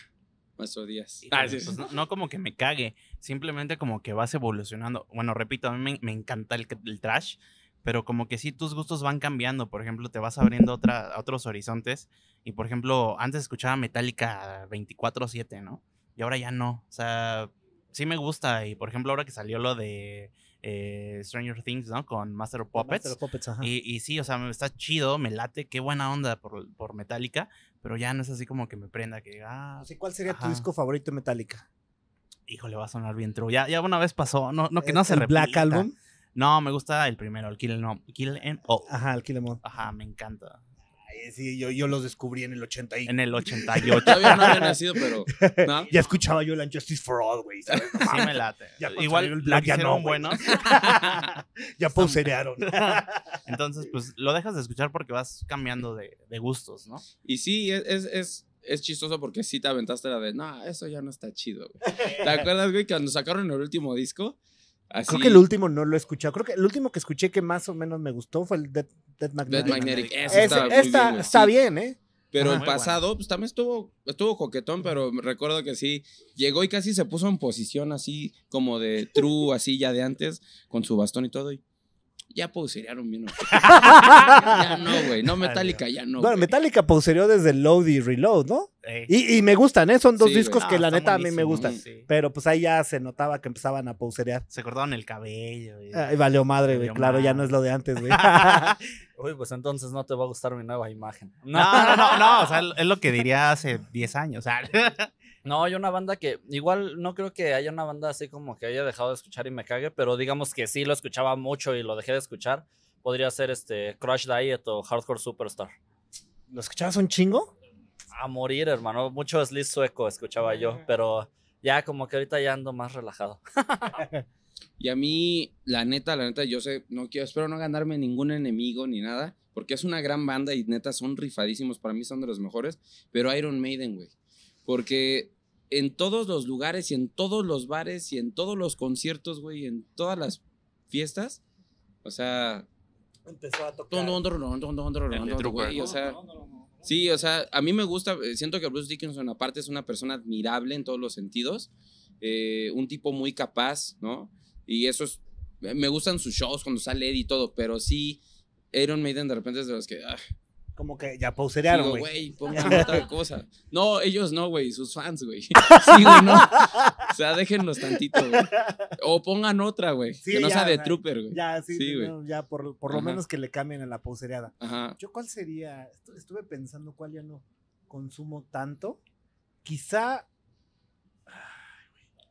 Maestro Díaz. Ah, sí, pues no, no como que me cague, simplemente como que vas evolucionando. Bueno, repito, a mí me, me encanta el, el trash, pero como que sí tus gustos van cambiando. Por ejemplo, te vas abriendo otra, a otros horizontes. Y por ejemplo, antes escuchaba Metallica 24-7, ¿no? Y ahora ya no. O sea, sí me gusta. Y por ejemplo, ahora que salió lo de eh, Stranger Things, ¿no? Con Master of Puppets. Master of Puppets, ajá. Y, y sí, o sea, me está chido, me late, qué buena onda por, por Metallica, pero ya no es así como que me prenda, que ah, Así, ¿Cuál sería tu disco favorito de Metallica? híjole, va a sonar bien true. Ya, ya una vez pasó, no, no que no ¿El se repita. Black Album? No, me gusta el primero, el Kill and, no, Kill and Oh. Ajá, el Kill Em All. Ajá, me encanta. Ay, Sí, yo, yo los descubrí en el 80 y... En el 88. [LAUGHS] Todavía no había nacido, pero. ¿no? [LAUGHS] Ya escuchaba yo la Justice for All, güey. ¿sabes? Sí me late. Ya Igual el Black ya no, buenos. [LAUGHS] ya pauserearon. Entonces, pues lo dejas de escuchar porque vas cambiando de, de gustos, ¿no? Y sí, es, es, es, es chistoso porque sí te aventaste la de, no, eso ya no está chido, güey. ¿Te acuerdas, güey, cuando sacaron el último disco? Así, Creo que el último no lo he escuchado. Creo que el último que escuché que más o menos me gustó fue el Dead, Dead Magnetic. Dead Magnetic. Ese Ese- está muy esta bien, está sí. bien, ¿eh? Pero Ajá. el bueno. pasado, pues también estuvo, estuvo coquetón, pero recuerdo que sí, llegó y casi se puso en posición así, como de true, así ya de antes, con su bastón y todo, y ya pauserearon bien. [LAUGHS] ya no, güey, no Metallica, ya no. bueno. Metallica pausereó desde Load y Reload, ¿no? Eh, Y, y me gustan, ¿eh? Son dos Sí, discos no, que la está neta a mí me gustan. sí. Pero pues ahí ya se notaba que empezaban a pauserear. Se cortaron el cabello. y- Ay, valió madre, güey. Claro, ya no es lo de antes, güey. [LAUGHS] [LAUGHS] Uy, pues entonces no te va a gustar mi nueva imagen. No, no, no, no, o sea, es lo que diría hace 10 años. O sea, No, hay una banda que igual no creo que haya una banda así como que haya dejado de escuchar y me cague, pero digamos que sí lo escuchaba mucho y lo dejé de escuchar. Podría ser este Crush Diet o Hardcore Superstar. ¿Lo escuchabas un chingo? A morir, hermano. Mucho sleaze sueco escuchaba yo, pero ya como que ahorita ya ando más relajado. [LAUGHS] Y a mí, la neta, la neta, yo sé, no quiero, espero no ganarme ningún enemigo ni nada, porque es una gran banda y neta son rifadísimos, para mí son de los mejores, pero Iron Maiden, güey. Porque en todos los lugares y en todos los bares y en todos los conciertos, güey, en todas las fiestas, o sea, Empezó a tocar. o sea, Sí, o sea, a mí me gusta, eh, siento que Bruce Dickinson aparte es una persona admirable en todos los sentidos, eh, un tipo muy capaz, ¿no? Y eso es, me gustan sus shows cuando sale Eddie y todo, pero sí, Iron Maiden de repente es de los que, ah, Como que ya pauserearon, güey. güey, [LAUGHS] pongan otra cosa. No, ellos no, güey, sus fans, güey. [LAUGHS] Sí, güey, no. O sea, déjenlos tantito, güey. O pongan otra, güey, Sí, que no ya, sea de Trooper, güey. Ya, sí, Sí, güey. no, ya por, por lo Ajá. menos que le cambien a la pausereada. Ajá. Yo, ¿cuál sería? Estu- Estuve pensando cuál ya no consumo tanto. Quizá. ay, güey,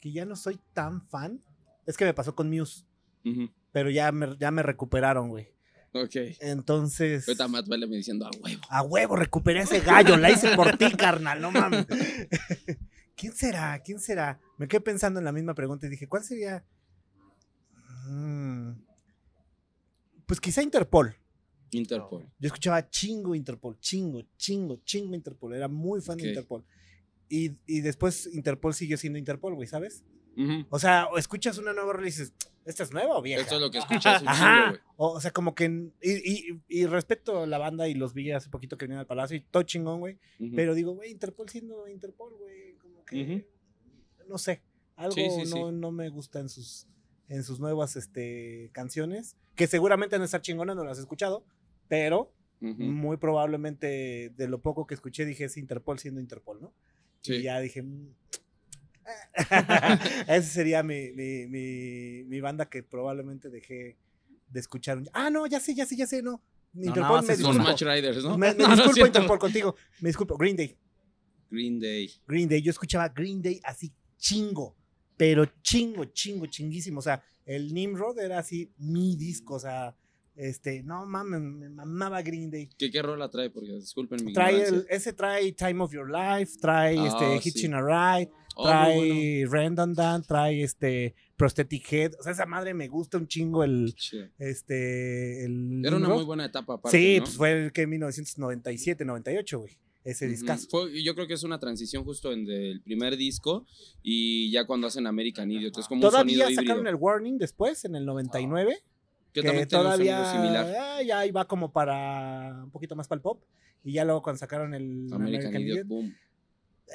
Que ya no soy tan fan. Es que me pasó con Muse. Pero ya me, ya me recuperaron, güey. Ok. Entonces. Ahorita Matt vale me diciendo a huevo. A huevo, recuperé ese gallo, la hice por ti, carnal, no mames. [LAUGHS] ¿Quién será? ¿Quién será? Me quedé pensando en la misma pregunta y dije, ¿cuál sería? Mm, Pues quizá Interpol. Interpol. Yo escuchaba chingo Interpol, chingo, chingo, chingo Interpol. Era muy fan de Interpol. Y, y después Interpol siguió siendo Interpol, güey, ¿sabes? Ujú. O sea, o escuchas una nueva rola y dices, ¿esta es nueva o vieja? Esto es lo que escuchas Ajá. O, o sea, como que. Y, y, y respeto la banda y los vi hace poquito que vinieron al palacio y todo chingón, güey. Ujú. Pero digo, güey, Interpol siendo Interpol, güey. Como que. No sé. Algo Sí, sí, no, sí. no me gusta en sus, en sus nuevas este, canciones. Que seguramente han de estar chingonas, no las he escuchado. Pero muy probablemente de lo poco que escuché dije es Interpol siendo Interpol, ¿no? Y ya dije. [LAUGHS] Esa sería mi, mi, mi, mi banda que probablemente dejé de escuchar. un- Ah, no, ya sé, ya sé, ya sé, no. No, Interpol, más me disculpo. Match Riders, ¿no? Me, [LAUGHS] me No, no disculpo cierto. Interpol contigo. Me disculpo. Green Day. Green Day. Green Day. Yo escuchaba Green Day así chingo. Pero chingo, chingo, chinguísimo. O sea, el Nimrod era así mi disco. O sea, este, no mames, me mamaba Green Day. ¿Qué, qué rola trae? Porque disculpen mi Trae el, ese trae Time of Your Life, trae Ah, este, sí. Hitching a Ride, Oh, trae bueno. Redundant, trae este Prosthetic Head. O sea, esa madre me gusta un chingo el, este, el Era una muy buena etapa aparte, Sí, ¿no? pues fue el que 1997, 98, güey. Ese discazo. Yo creo que es una transición justo en del primer disco y ya cuando hacen American Idiot. Es como Todavía un sacaron híbrido. el Warning después, en el 99. que que también un todavía similar. ah, ya iba como para un poquito más para el pop. Y ya luego cuando sacaron el American, American, Idiot, Idiot. boom.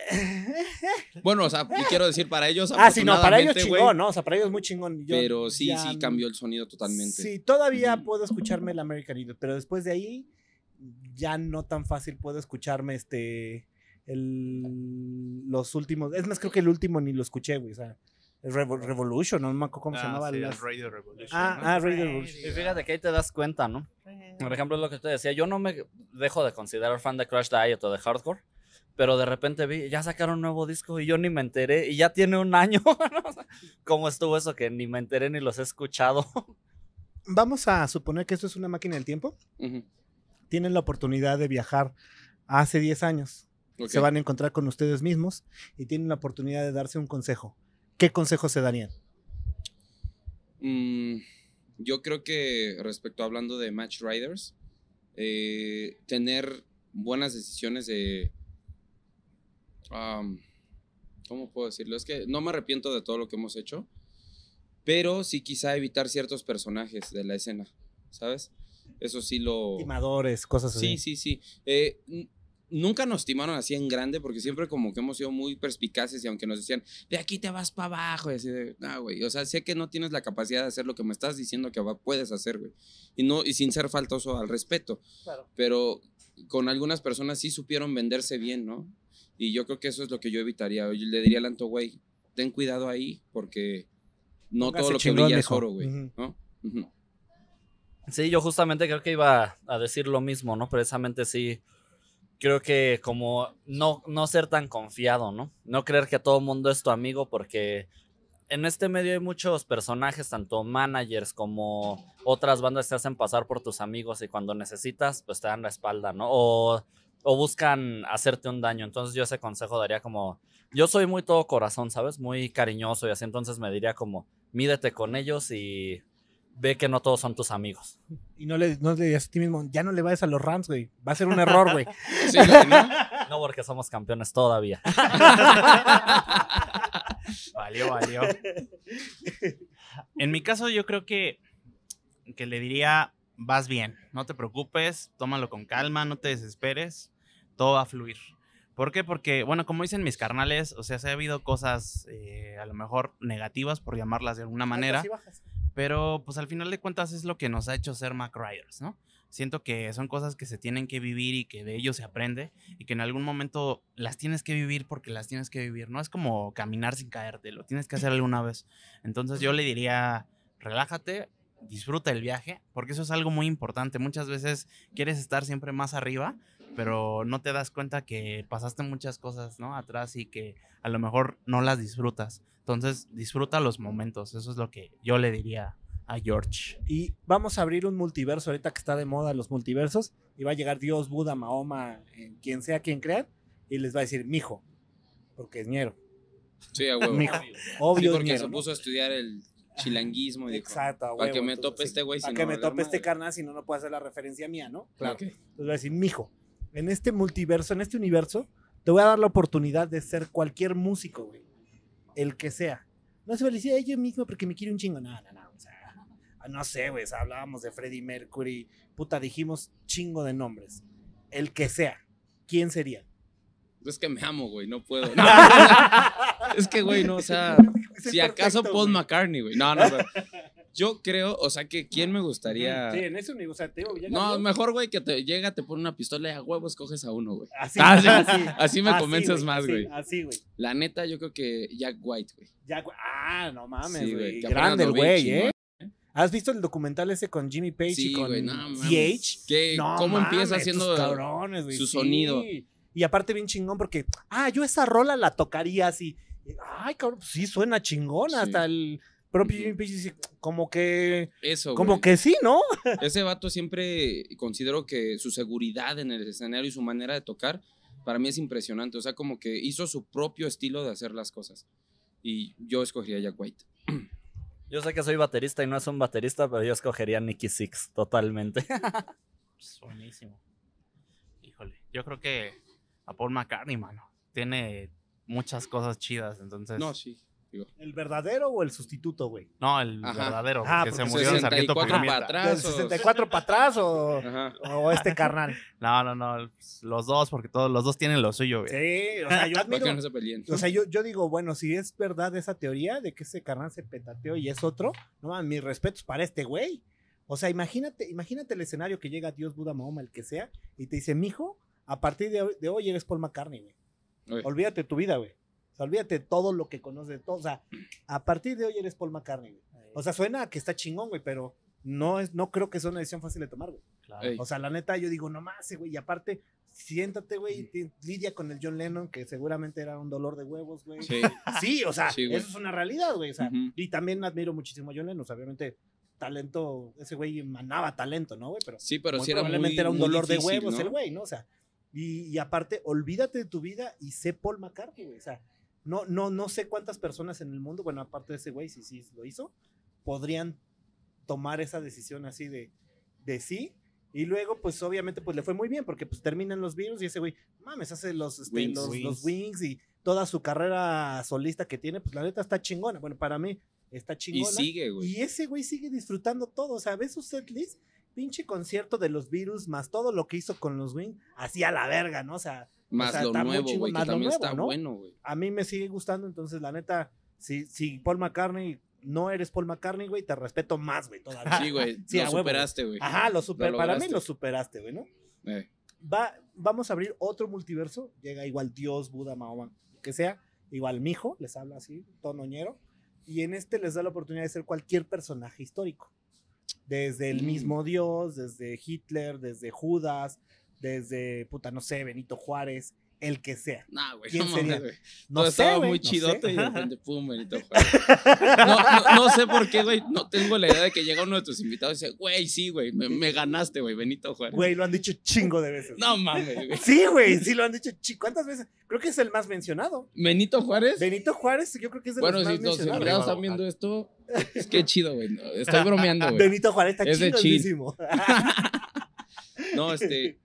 [LAUGHS] Bueno, o sea, y quiero decir para ellos. ah, sí, no, para ellos chingón, ¿no? O sea, para ellos muy chingón. Yo Pero sí, ya- sí cambió el sonido totalmente. Sí, todavía puedo escucharme el American Idiot, pero después de ahí ya no tan fácil puedo escucharme este el, los últimos. Es más, creo que el último ni lo escuché, güey. O sea, Revo- Revolution, no me acuerdo cómo se Ah, llamaba. sí, las- Radio Revolution. Ah, ¿no? ah, Radio Revolution. Y fíjate que ahí te das cuenta, ¿no? Por ejemplo, es lo que te decía, yo no me dejo de considerar fan de Crash Diet o de Hardcore, pero de repente vi, ya sacaron un nuevo disco y yo ni me enteré, y ya tiene un año. [LAUGHS] ¿Cómo estuvo eso que ni me enteré ni los he escuchado? Vamos a suponer que esto es una máquina del tiempo. Tienen la oportunidad de viajar hace 10 años. Se van a encontrar con ustedes mismos y tienen la oportunidad de darse un consejo. ¿Qué consejo se darían? Mm, yo creo que respecto a hablando de Match Riders, eh, tener buenas decisiones de... am, ¿Cómo puedo decirlo? Es que no me arrepiento de todo lo que hemos hecho, pero sí quizá evitar ciertos personajes de la escena, ¿sabes? Eso sí lo... Timadores, cosas así. Sí, sí, sí. Eh, nunca nos timaron así en grande porque siempre como que hemos sido muy perspicaces y aunque nos decían, de aquí te vas para abajo, y así de, ah, güey, o sea, sé que no tienes la capacidad de hacer lo que me estás diciendo que puedes hacer, güey. Y, no, y sin ser faltoso al respeto. Claro. Pero con algunas personas sí supieron venderse bien, ¿no? Y yo creo que eso es lo que yo evitaría. Yo le diría al Anto, güey, ten cuidado ahí porque no Póngase todo lo que brilla es oro, güey. Sí, yo justamente creo que iba a decir lo mismo, ¿no? Precisamente sí, creo que como no, no ser tan confiado, ¿no? No creer que todo el mundo es tu amigo porque en este medio hay muchos personajes, tanto managers como otras bandas que te hacen pasar por tus amigos y cuando necesitas, pues te dan la espalda, ¿no? O, o buscan hacerte un daño. Entonces yo ese consejo daría como, yo soy muy todo corazón, ¿sabes? Muy cariñoso y así, entonces me diría como, mídete con ellos y ve que no todos son tus amigos. Y no le, no le digas a ti mismo, ya no le vayas a los Rams, güey. Va a ser un error, güey. [LAUGHS] Sí, ¿no? [LAUGHS] No porque somos campeones todavía. [LAUGHS] Valió, valió. En mi caso, yo creo que, que le diría, vas bien, no te preocupes, tómalo con calma, no te desesperes, todo va a fluir. ¿Por qué? Porque, bueno, como dicen mis carnales, o sea, se ha habido cosas eh, a lo mejor negativas, por llamarlas de alguna manera, pero pues al final de cuentas es lo que nos ha hecho ser Mac Riders, ¿no? Siento que son cosas que se tienen que vivir y que de ello se aprende y que en algún momento las tienes que vivir porque las tienes que vivir. No es como caminar sin caerte, lo tienes que hacer alguna vez. Entonces yo le diría, relájate, disfruta el viaje, porque eso es algo muy importante. Muchas veces quieres estar siempre más arriba, pero no te das cuenta que pasaste muchas cosas, ¿no? Atrás y que a lo mejor no las disfrutas. Entonces disfruta los momentos, eso es lo que yo le diría A George. Y vamos a abrir un multiverso ahorita que está de moda los multiversos. Y va a llegar Dios, Buda, Mahoma, eh, quien sea quien crean. Y les va a decir, mijo. Porque es ñero. Sí, a huevo. Mijo. Sí, Obvio es porque ñero, se ¿no? puso a estudiar el chilanguismo y dijo, Exacto, a para que huevo, me entonces, tope sí. este güey. Para si que no, me tope este carnal, si no, no puede hacer la referencia mía, ¿no? Claro. Entonces voy a decir, mijo, en este multiverso, en este universo, te voy a dar la oportunidad de ser cualquier músico, güey. El que sea. No se me decía yo mismo porque me quiere un chingo. No, no, no. O sea, no sé, güey. hablábamos de Freddie Mercury. Puta, dijimos chingo de nombres. El que sea. ¿Quién sería? Es que me amo, güey, no puedo. [LAUGHS] No, es que, güey, no, o sea, si acaso Paul güey. McCartney, güey. No, no, pero yo creo, o sea, que quién me gustaría. Sí, en ese universo. O sea, te digo, No, mejor, güey, que te llega, te pone una pistola y a huevo escoges a uno, güey. Así, Ah, sí, así, así me convences más, güey. Así, güey. La neta, yo creo que Jack White, güey. Ya, güey. Ah, no mames, güey. Grande el güey, ¿eh? ¿Has visto el documental ese con Jimmy Page Sí, y con güey, no ¿Cómo empieza mames, haciendo estos cabrones, güey, su sí. sonido? Y aparte bien chingón porque, ah, yo esa rola la tocaría así. Ay, cabrón, pues sí suena chingón. Hasta el Jimmy Page dice, como que, eso, como que sí, ¿no? [LAUGHS] Ese vato siempre considero que su seguridad en el escenario y su manera de tocar, para mí es impresionante. O sea, como que hizo su propio estilo de hacer las cosas. Y yo escogería a Jack White. [CLEARS THROAT] Yo sé que soy baterista y no es un baterista, pero yo escogería Nicky Six totalmente. [LAUGHS] Buenísimo. Híjole, yo creo que a Paul McCartney, mano. Tiene muchas cosas chidas, entonces. No, sí. Digo, ¿El verdadero o el sustituto, güey? No, el Ajá. verdadero, Ah, que se murió en Sargento 64 para atrás. ¿Del 64 para atrás o, este carnal? [LAUGHS] No, no, no. pues, Los dos, porque todos los dos tienen lo suyo, güey. Sí, o sea, yo [LAUGHS] admiro. no se. O sea, yo, yo digo, bueno, si es verdad esa teoría de que ese carnal se petateó y es otro, no mames, mis respetos para este güey. O sea, imagínate, imagínate el escenario que llega Dios, Buda, Mahoma, el que sea, y te dice, mijo, a partir de hoy, de hoy eres Paul McCartney, güey. Olvídate de tu vida, güey. O sea, olvídate de todo lo que conoces, de todo. O sea, a partir de hoy eres Paul McCartney, güey. O sea, suena a que está chingón, güey, pero no, es, no creo que sea una decisión fácil de tomar, güey. Claro. O sea, la neta, yo digo, no más, güey. Y aparte, siéntate, güey, y ti- lidia con el John Lennon, que seguramente era un dolor de huevos, güey. Sí. Sí, o sea, Sí, eso es una realidad, güey. O sea, Ujú. y también admiro muchísimo a John Lennon. o sea, obviamente, talento, ese güey emanaba talento, ¿no, güey? Pero Sí, pero sí era muy, era un dolor de difícil, huevos ¿no? el güey, ¿no? O sea, y, y aparte, olvídate de tu vida y sé Paul McCartney, güey. O sea, no, no, no sé cuántas personas en el mundo, bueno, aparte de ese güey, si sí lo hizo, podrían tomar esa decisión así de, de sí. Y luego, pues obviamente, pues le fue muy bien, porque pues terminan los virus y ese güey, mames, hace los, este, Wings. los, Wings. los wings y toda su carrera solista que tiene, pues la neta está chingona. Bueno, para mí está Y chingona. sigue, güey. Y ese güey sigue disfrutando todo. O sea, ves su setlist, pinche concierto de los virus, más todo lo que hizo con los Wings, así a la verga, ¿no? O sea, Más o sea, lo está nuevo, güey, que también nuevo, está ¿no? bueno, güey. a mí me sigue gustando. Entonces, la neta, si, si Paul McCartney no eres Paul McCartney, güey, te respeto más, güey, todavía. Sí, güey. [LAUGHS] Sí, lo superaste, güey. Ajá, lo super, Lo para mí lo superaste, güey, ¿no? Eh, Va, vamos a abrir otro multiverso. Llega igual Dios, Buda, Mahoma, que sea. Igual Mijo, les habla así, tonoñero. Y en este les da la oportunidad de ser cualquier personaje histórico. Desde el mismo Dios, desde Hitler, desde Judas, desde, puta, no sé, Benito Juárez, el que sea. Nah, güey. ¿Quién no mames, sería? güey. No sé, estaba muy no sé. chidote y de repente, pum, Benito Juárez. No, no, no sé por qué, güey. No tengo la idea de que llega uno de tus invitados y dice, güey, sí, güey, me, me ganaste, güey, Benito Juárez. Güey, lo han dicho chingo de veces. No mames, güey. Sí, güey, sí lo han dicho. ¿Cuántas veces? Creo que es el más mencionado. ¿Benito Juárez? Benito Juárez, yo creo que es de Bueno, los más si los mencionados. invitados están viendo esto, es que chido, güey. No, estoy bromeando, güey. Benito Juárez está Es chingoncísimo. [LAUGHS] No, este.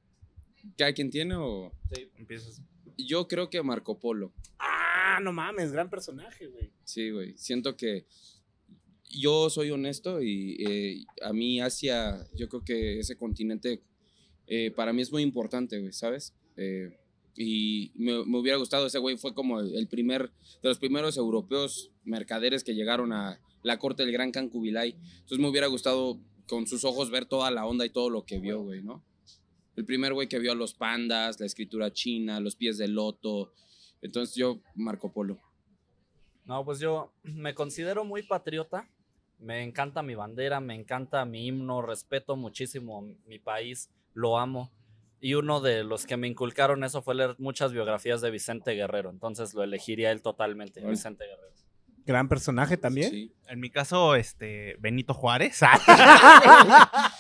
¿Cada quien tiene o.? Sí, empiezas. Yo creo que Marco Polo. ah, no mames, gran personaje, güey. Sí, güey. Siento que yo soy honesto y eh, a mí Asia, yo creo que ese continente eh, para mí es muy importante, güey, ¿sabes? Eh, y me, me hubiera gustado, ese güey fue como el primer, de los primeros europeos mercaderes que llegaron a la corte del gran Khan Kubilai. Entonces me hubiera gustado con sus ojos ver toda la onda y todo lo que vio, güey, ¿no? El primer güey que vio a los pandas, la escritura china, los pies del loto. Entonces yo, Marco Polo. No, pues yo me considero muy patriota. Me encanta mi bandera, me encanta mi himno, respeto muchísimo mi país, lo amo. Y uno de los que me inculcaron eso fue leer muchas biografías de Vicente Guerrero. Entonces lo elegiría él totalmente. Vicente Guerrero. Gran personaje también. Sí. En mi caso, este, Benito Juárez. [LAUGHS] [LAUGHS]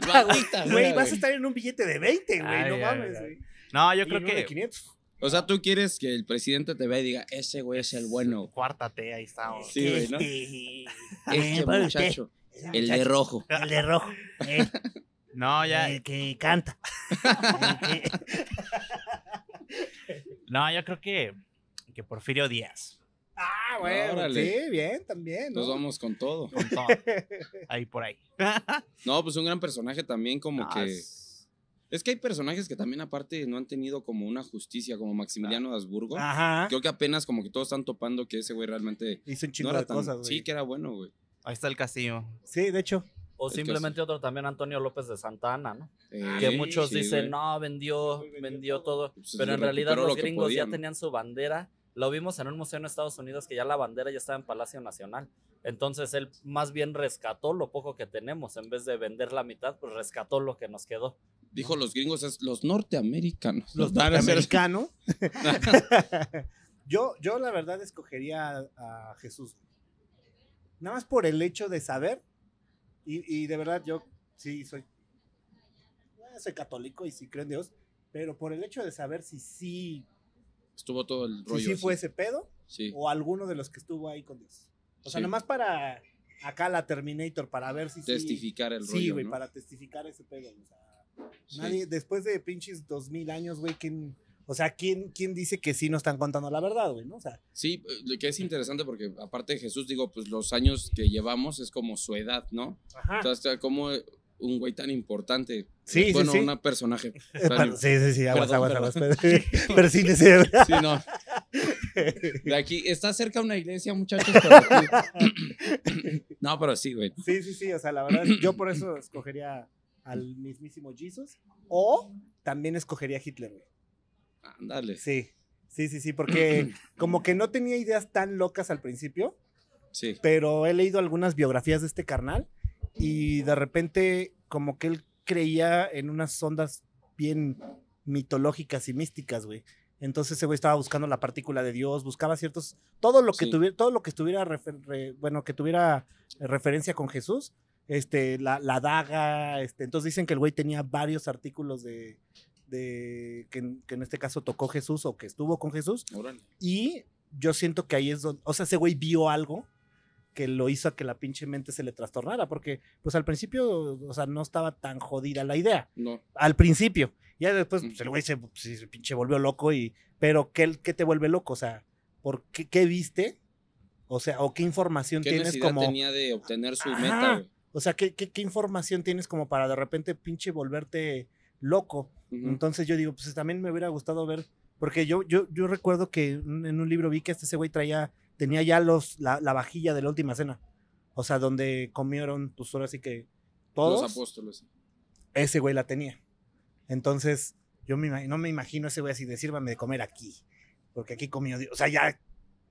[LAUGHS] Güey, vas a estar en un billete de 20, güey. No ay, mames, güey. No, yo Y creo uno de que 500. O sea, tú quieres que el presidente te vea y diga, ese güey es el bueno. cuártate, ahí estamos. Sí, güey, ¿no? Este, [LAUGHS] Este usted, muchacho, el de rojo. El de rojo. eh, [LAUGHS] No, ya, El que canta. El que- no, yo creo que, que Porfirio Díaz. Ah, bueno, Órale. sí, bien, también. ¿no? Nos vamos con todo. Con todo. [LAUGHS] Ahí por ahí. [LAUGHS] No, pues un gran personaje también como No, que... es- Es que hay personajes que también aparte no han tenido como una justicia, como Maximiliano de Habsburgo. Ajá. Creo que apenas como que todos están topando que ese güey realmente Hizo un no chingo de tan... cosas, güey. sí, que era bueno, güey. Ahí está el castillo. Sí, de hecho. O simplemente otro también, Antonio López de Santana, ¿no? Eh, Que muchos sí, dicen, güey. no, vendió, vendió todo. Pues, Pero en realidad lo los gringos podía, ya ¿no? tenían su bandera. Lo vimos en un museo en Estados Unidos que ya la bandera ya estaba en Palacio Nacional. Entonces él más bien rescató lo poco que tenemos. En vez de vender la mitad, pues rescató lo que nos quedó. Dijo los gringos, es los norteamericanos. Los norteamericanos. [LAUGHS] yo, yo la verdad escogería a, a Jesús. Nada más por el hecho de saber. Y, y de verdad yo sí soy, soy católico y sí creo en Dios. Pero por el hecho de saber si sí, Estuvo todo el rollo. sí así. fue ese pedo Sí. o alguno de los que estuvo ahí con Dios. O sea, Sí. nomás para acá la Terminator, para ver si sí- Testificar el Sí, rollo, güey, ¿no? para testificar ese pedo. O sea, Sí. nadie, después de pinches dos mil años, güey, ¿quién, o sea, ¿quién, ¿quién dice que sí nos están contando la verdad, güey? ¿no? O sea, Sí, lo que es interesante porque aparte de Jesús, digo, pues los años que llevamos es como su edad, ¿no? ajá. Entonces, como un güey tan importante. Sí, sí, bueno, sí. un personaje. [LAUGHS] Sí, sí, sí, aguas, Perdón, aguas, perdón. aguas. Pero, sí, [LAUGHS] sí. Sí, no. De aquí, está cerca una iglesia, muchachos. pero aquí- [LAUGHS] No, pero sí, güey. sí, sí, sí, o sea, la verdad, yo por eso escogería al mismísimo Jesus. O también escogería a Hitler, güey. Ándale. Sí, sí, sí, sí, porque [CLEARS THROAT] como que no tenía ideas tan locas al principio. Sí. pero he leído algunas biografías de este carnal y de repente como que él creía en unas ondas bien mitológicas y místicas, güey. Entonces ese güey estaba buscando la partícula de Dios, buscaba ciertos todo lo que Sí. tuviera todo lo que estuviera refer- re- bueno, que tuviera referencia con Jesús, este la, la daga, este, entonces dicen que el güey tenía varios artículos de de que, en- que en este caso tocó Jesús o que estuvo con Jesús y yo siento que ahí es donde, o sea, ese güey vio algo que lo hizo a que la pinche mente se le trastornara, porque pues al principio, o sea, no estaba tan jodida la idea, No. al principio. Ya después, pues, el güey se, se- pinche volvió loco y, pero ¿qué, qué te vuelve loco? O sea, ¿por qué, qué viste? O sea, o qué información ¿Qué tienes como, tenía de obtener su Ajá. meta, güey? o sea, ¿qué, qué, qué información tienes como para de repente pinche volverte loco? Entonces yo digo, pues también me hubiera gustado ver, porque yo, yo, yo recuerdo que en en un libro vi que este ese güey traía, tenía ya los, la, la vajilla de la última cena. O sea, donde comieron, pues ahora sí que todos, Los apóstoles. ese güey la tenía. Entonces, yo me, no me imagino ese güey así de sírvame de comer aquí, porque aquí comió Dios. O sea, ya,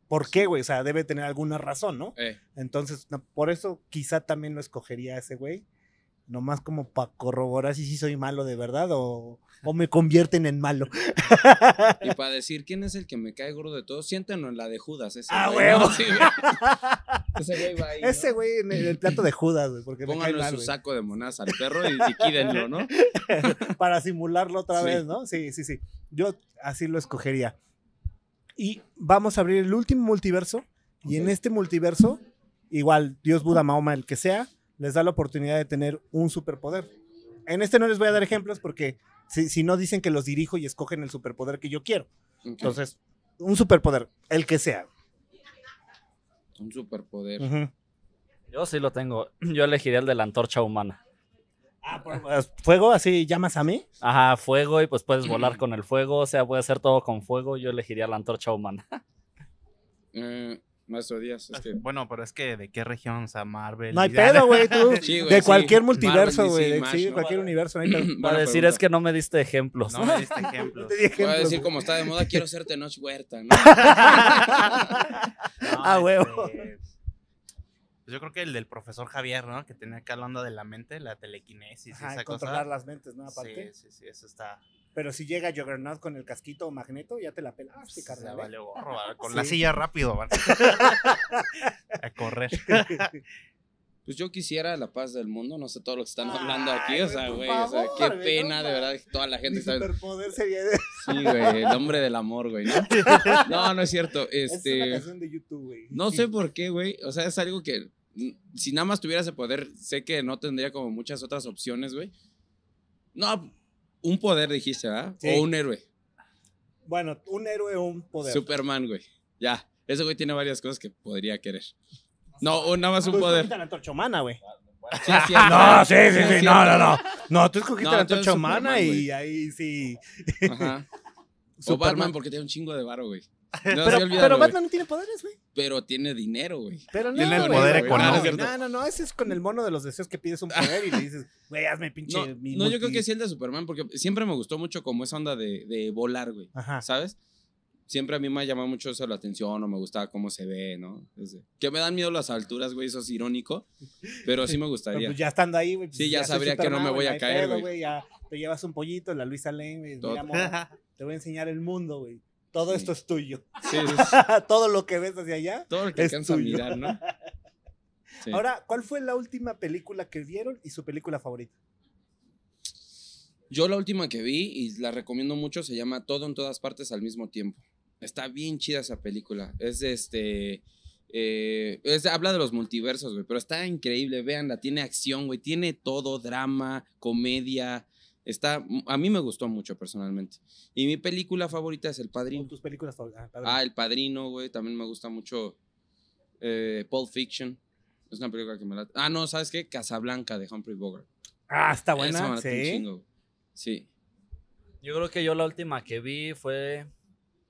¿por qué, güey? O sea, debe tener alguna razón, ¿no? Eh, Entonces, no, por eso quizá también lo escogería a ese güey. Nomás como para corroborar si sí soy malo de verdad o, o me convierten en malo. [LAUGHS] y para decir quién es el que me cae gordo de todos, siéntenlo en la de Judas. Ese ¡Ah, güey, [LAUGHS] ese güey va ahí. ¿no? Ese güey en el, plato de Judas, güey, porque Pónganlo en su saco de monedas al perro y liquídenlo, ¿no? [LAUGHS] Para simularlo otra Sí. vez, ¿no? Sí, sí, sí. Yo así lo escogería. Y vamos a abrir el último multiverso. Y en este multiverso, igual, Dios, Buda, Mahoma, el que sea, les da la oportunidad de tener un superpoder. En este no les voy a dar ejemplos porque si, si no dicen que los dirijo y escogen el superpoder que yo quiero. Entonces, un superpoder, el que sea. Un superpoder. Yo sí lo tengo. Yo elegiría el de la antorcha humana. Ah, por- ¿Fuego? ¿Así llamas a mí? Ajá, fuego y pues puedes volar [CLEARS THROAT] con el fuego, o sea, puede hacer todo con fuego. Yo elegiría la antorcha humana. Eh, Maestro Díaz, es que... Bueno, pero es que de qué región, o sea, Marvel. No hay pedo, güey, tú. [LAUGHS] Sí, güey, de sí. cualquier multiverso, güey. Sí, de ¿no? cualquier universo. no. Para decir pregunta. es que no me diste ejemplos. No me diste [LAUGHS] No ejemplos. te di Voy a ejemplos, decir güey. como está de moda, quiero ser Tenoch Huerta, ¿no? [LAUGHS] No, Ah, huevo. este, pues yo creo que el del profesor Javier, ¿no? Que tenía acá hablando de la mente, la telequinesis y Ajá, esa controlar cosa. las mentes, ¿no? Aparte. Sí, sí, sí, eso está. Pero si llega Juggernaut con el casquito o magneto, ya te la pelaste, carnal. ¿eh? vale gorro, ¿verdad? Con Sí. la silla rápido, van. [LAUGHS] A correr. [LAUGHS] Pues yo quisiera la paz del mundo, no sé todo lo que están Ay, hablando aquí, o sea, güey, o sea, qué pena, no de verdad, toda la gente Mi está... superpoder sería de... [LAUGHS] Sí, güey, el hombre del amor, güey, ¿no? No, no es cierto, Es una este... canción de YouTube, güey. No sé por qué, güey, o sea, es algo que si nada más tuviera ese poder, sé que no tendría como muchas otras opciones, güey. No, un poder dijiste, ¿verdad? Sí. O un héroe. Bueno, un héroe o un poder. Superman, güey. Ya, ese güey tiene varias cosas que podría querer. No, nada más un Tú poder. escogiste la antorcha humana, güey. Sí, [LAUGHS] cierto. No, sí, sí, sí, no, no, no. No, tú escogiste No, la antorcha humana Superman, y ahí sí. Ajá. [LAUGHS] O Superman. Batman porque tiene un chingo de varo, güey. No, Pero, sí, olvídalo, pero. Batman no tiene poderes, güey. Pero tiene dinero, güey. Pero no, Tiene el poder güey, económico. No, no, no, no, ese es con el mono de los deseos que pides un poder y le dices, [LAUGHS] güey, hazme pinche. No, mi no, yo creo que sí el de Superman, porque siempre me gustó mucho como esa onda de, de volar, güey. Ajá. ¿Sabes? Siempre a mí me ha llamado mucho eso la atención o me gustaba cómo se ve, ¿no? Que me dan miedo las alturas, güey, eso es irónico, pero sí me Pero, gustaría. pues ya estando ahí, güey. pues, Sí, ya soy sabría que no me voy a caer, güey. Ya te llevas un pollito, la Luisa Lane, güey. [LAUGHS] Te voy a enseñar el mundo, güey. Todo Sí. esto es tuyo. Sí. [LAUGHS] Todo lo que ves hacia allá. todo lo que Es alcanza a mirar, ¿no? [LAUGHS] Sí. Ahora, ¿cuál fue la última película que vieron y su película favorita? Yo la última que vi y la recomiendo mucho se llama Todo en todas partes al mismo tiempo. Está bien chida esa película. Es de este. eh, es habla de los multiversos, güey, pero está increíble. Véanla, tiene acción, güey, tiene todo: drama, comedia. Está. A mí me gustó mucho personalmente. Y mi película favorita es El ¿O Padrino. tus películas favoritas? Ah, Ah, El Padrino, güey. También me gusta mucho. Eh, Pulp Fiction. Es una película que me la. Ah, no, ¿sabes qué? Casablanca de Humphrey Bogart. Ah, está Esa me buena. un Sí. chingo. Sí. Yo creo que yo la última que vi fue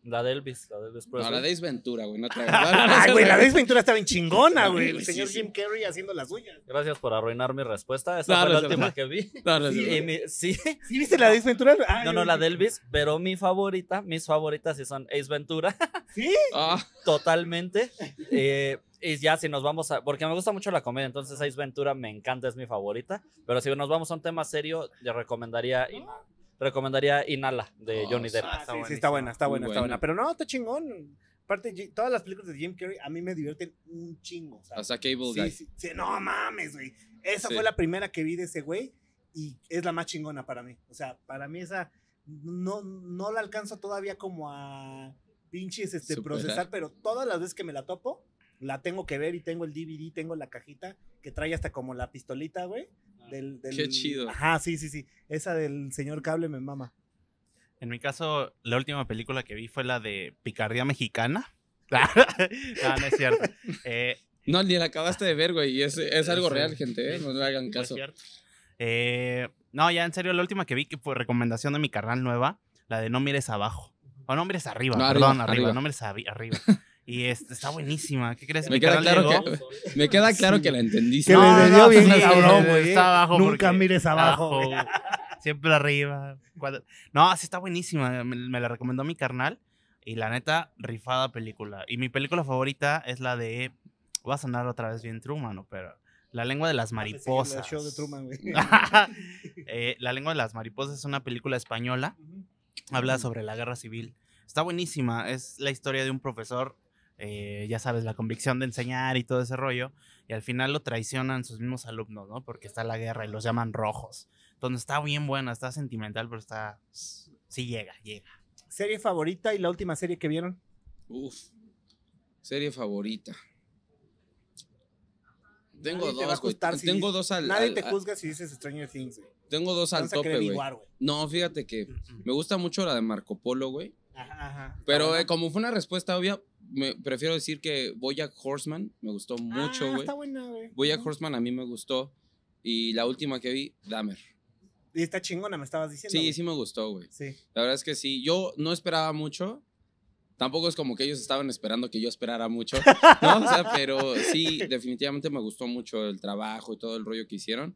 la de Elvis, la de Elvis No, la de Ace Ventura, güey. No te [LAUGHS] Ay, güey, la de Ace Ventura está bien chingona, güey. El señor. Jim Carrey haciendo las suyas. Gracias por arruinar mi respuesta. Esa No, fue no la última que vi. No, no, Sí, no. Y mi- sí, ¿Sí viste la de Ace Ventura? Ay, no, no, la de Elvis, pero mi favorita, mis favoritas sí son Ace Ventura, [LAUGHS] ¿Sí? Ah, totalmente. Eh, y ya si nos vamos a, porque me gusta mucho la comedia, entonces Ace Ventura me encanta, es mi favorita. Pero si nos vamos a un tema serio, yo recomendaría, recomendaría Inhala de Oh, Johnny Depp. Ah, está sí, sí, está buena, está Muy buena, está buena. buena. Pero no, está chingón. Aparte, todas las películas de Jim Carrey a mí me divierten un chingo. ¿sabes? hasta Cable Sí, Guy. sí, sí, no mames, güey. Esa Sí. fue la primera que vi de ese güey y es la más chingona para mí. O sea, para mí esa no, no la alcanzo todavía como a pinches este, Superar. procesar, pero todas las veces que me la topo, la tengo que ver y tengo el DVD, tengo la cajita que trae hasta como la pistolita, güey. Del, del- Qué chido. Ajá, sí, sí, sí. Esa del señor cable me mama. En mi caso, la última película que vi fue la de Picardía Mexicana. [LAUGHS] no, no es cierto. [LAUGHS] Eh, No, ni la acabaste de ver, güey. Y es, es algo Sí. real, gente, ¿eh? No le hagan caso. Eh, no, ya en serio, la última que vi que fue recomendación de mi carnal nueva, la de No mires abajo. O No mires arriba, No, perdón, arriba, arriba, arriba. no mires arriba. [LAUGHS] Y este, está buenísima. ¿Qué crees? Me Mi queda carnal claro llegó- que, me queda claro que la entendiste. Que No, le dio no, bien sí, cabrón, güey. está abajo Nunca mires abajo. Siempre arriba. Cuando- No, sí está buenísima. Me, me la recomendó mi carnal. Y la neta, rifada película. Y mi película favorita es la de. Voy a sonar otra vez bien Truman, ¿no? Pero. La lengua de las Ah, mariposas. el show de Truman, güey. [LAUGHS] Eh, la lengua de las mariposas es una película española. Habla sobre la guerra civil. Está buenísima. Es la historia de un profesor. Eh, ya sabes, la convicción de enseñar y todo ese rollo. Y al final lo traicionan sus mismos alumnos, ¿no? Porque está la guerra y los llaman rojos. Entonces está bien buena, está sentimental, pero está. Sí llega, llega. ¿Serie favorita y la última serie que vieron? Uf. Serie favorita. Tengo Nadie dos, güey. Tengo dices- dos al, Nadie al- te juzga si dices Stranger Things, güey. Tengo dos al tope, güey. No, fíjate que me gusta mucho la de Marco Polo, güey. Ajá, ajá. Pero eh, como fue una respuesta obvia, me, prefiero decir que Bojack Horseman me gustó mucho, Ah, güey. Está buena, güey. Horseman a mí me gustó. Y la última que vi, Dahmer. Y está chingona, me estabas diciendo. Sí, sí me gustó, güey. Sí. La verdad es que sí. Yo no esperaba mucho. Tampoco es como que ellos estaban esperando que yo esperara mucho, [LAUGHS] ¿no? O sea, pero sí, definitivamente me gustó mucho el trabajo y todo el rollo que hicieron.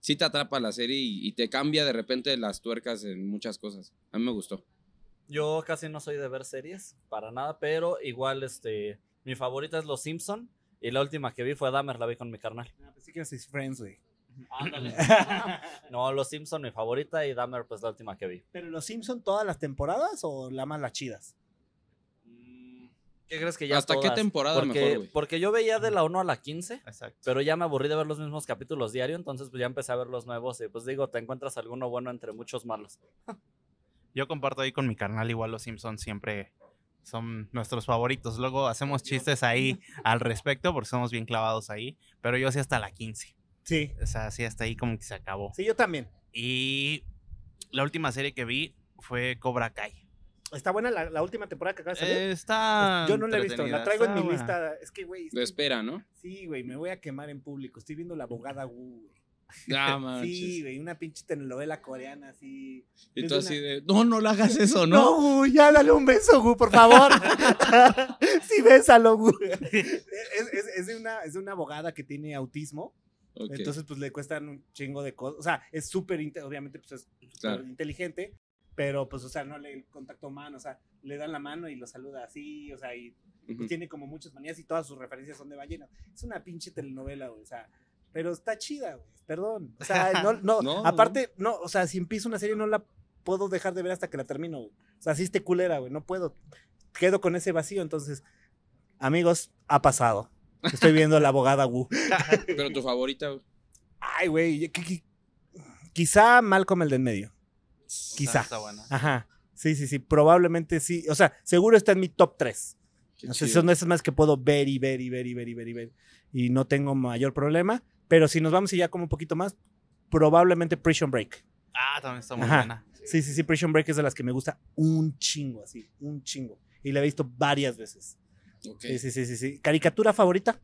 Sí te atrapa la serie y, y te cambia de repente las tuercas en muchas cosas. A mí me gustó. Yo casi no soy de ver series, para nada, pero igual, este, mi favorita es Los Simpson y la última que vi fue Dahmer, la vi con mi carnal. Ah, pensé que decir Friends, güey. Ándale. [LAUGHS] no, Los Simpson mi favorita y Dahmer pues la última que vi. ¿Pero los Simpson todas las temporadas o la más las chidas? ¿Qué crees que ya ¿Hasta qué todas? temporada porque, mejor, güey? Porque yo veía de la 1 a la 15, Exacto. pero ya me aburrí de ver los mismos capítulos diario, entonces pues ya empecé a ver los nuevos y pues digo, te encuentras alguno bueno entre muchos malos. Yo comparto ahí con mi carnal, igual los Simpsons siempre son nuestros favoritos. Luego hacemos chistes ahí [LAUGHS] al respecto porque somos bien clavados ahí, pero yo sí hasta la 15. Sí. O sea, sí hasta ahí como que se acabó. Sí, yo también. Y la última serie que vi fue Cobra Kai. Está buena la, la última temporada que acaba de salir. Eh, está yo no la he visto, la traigo en mi buena. lista. Es que, güey. Lo espera, ¿no? Sí, güey, me voy a quemar en público. Estoy viendo la abogada Wu, güey. Ah. [LAUGHS] Sí, güey, una pinche telenovela coreana así. Y tú una- así de, no, no le hagas eso, ¿no? No, Gu, ya dale un beso, Gu, por favor. [LAUGHS] sí, bésalo, Gu. [LAUGHS] Es, es- es de una, es de una abogada que tiene autismo. Ok, Entonces, pues le cuestan un chingo de cosas. O sea, es súper, obviamente, pues es súper Claro. inteligente. Pero, pues, o sea, no le el contacto humano. O sea, le dan la mano y lo saluda así. O sea, y pues, Ujú. tiene como muchas manías y todas sus referencias son de ballenas. Es una pinche telenovela, güey. O sea, pero está chida, güey. Perdón. O sea, [LAUGHS] no, no, No, aparte, no, o sea, si empiezo una serie no la puedo dejar de ver hasta que la termino, güey. O sea, sí esté culera, güey. No puedo. Quedo con ese vacío. Entonces, amigos, ha pasado. Estoy viendo la abogada Wu. [LAUGHS] Pero tu favorita, güey. Ay, güey. qui- qui- Quizá Malcolm el de en medio. Quizá. Está buena. Ajá. Sí, sí, sí. Probablemente sí. O sea, seguro está en mi top 3. Qué O sea, chido. son esas más que puedo ver y ver y ver y ver y ver y ver. Y no tengo mayor problema. Pero si nos vamos y ya como un poquito más, probablemente Prison Break. Ah, también está muy Ajá. buena. Sí, sí, sí. Prison Break es de las que me gusta un chingo, así. Un chingo. Y la he visto varias veces. Sí, sí, sí, sí. ¿Caricatura favorita?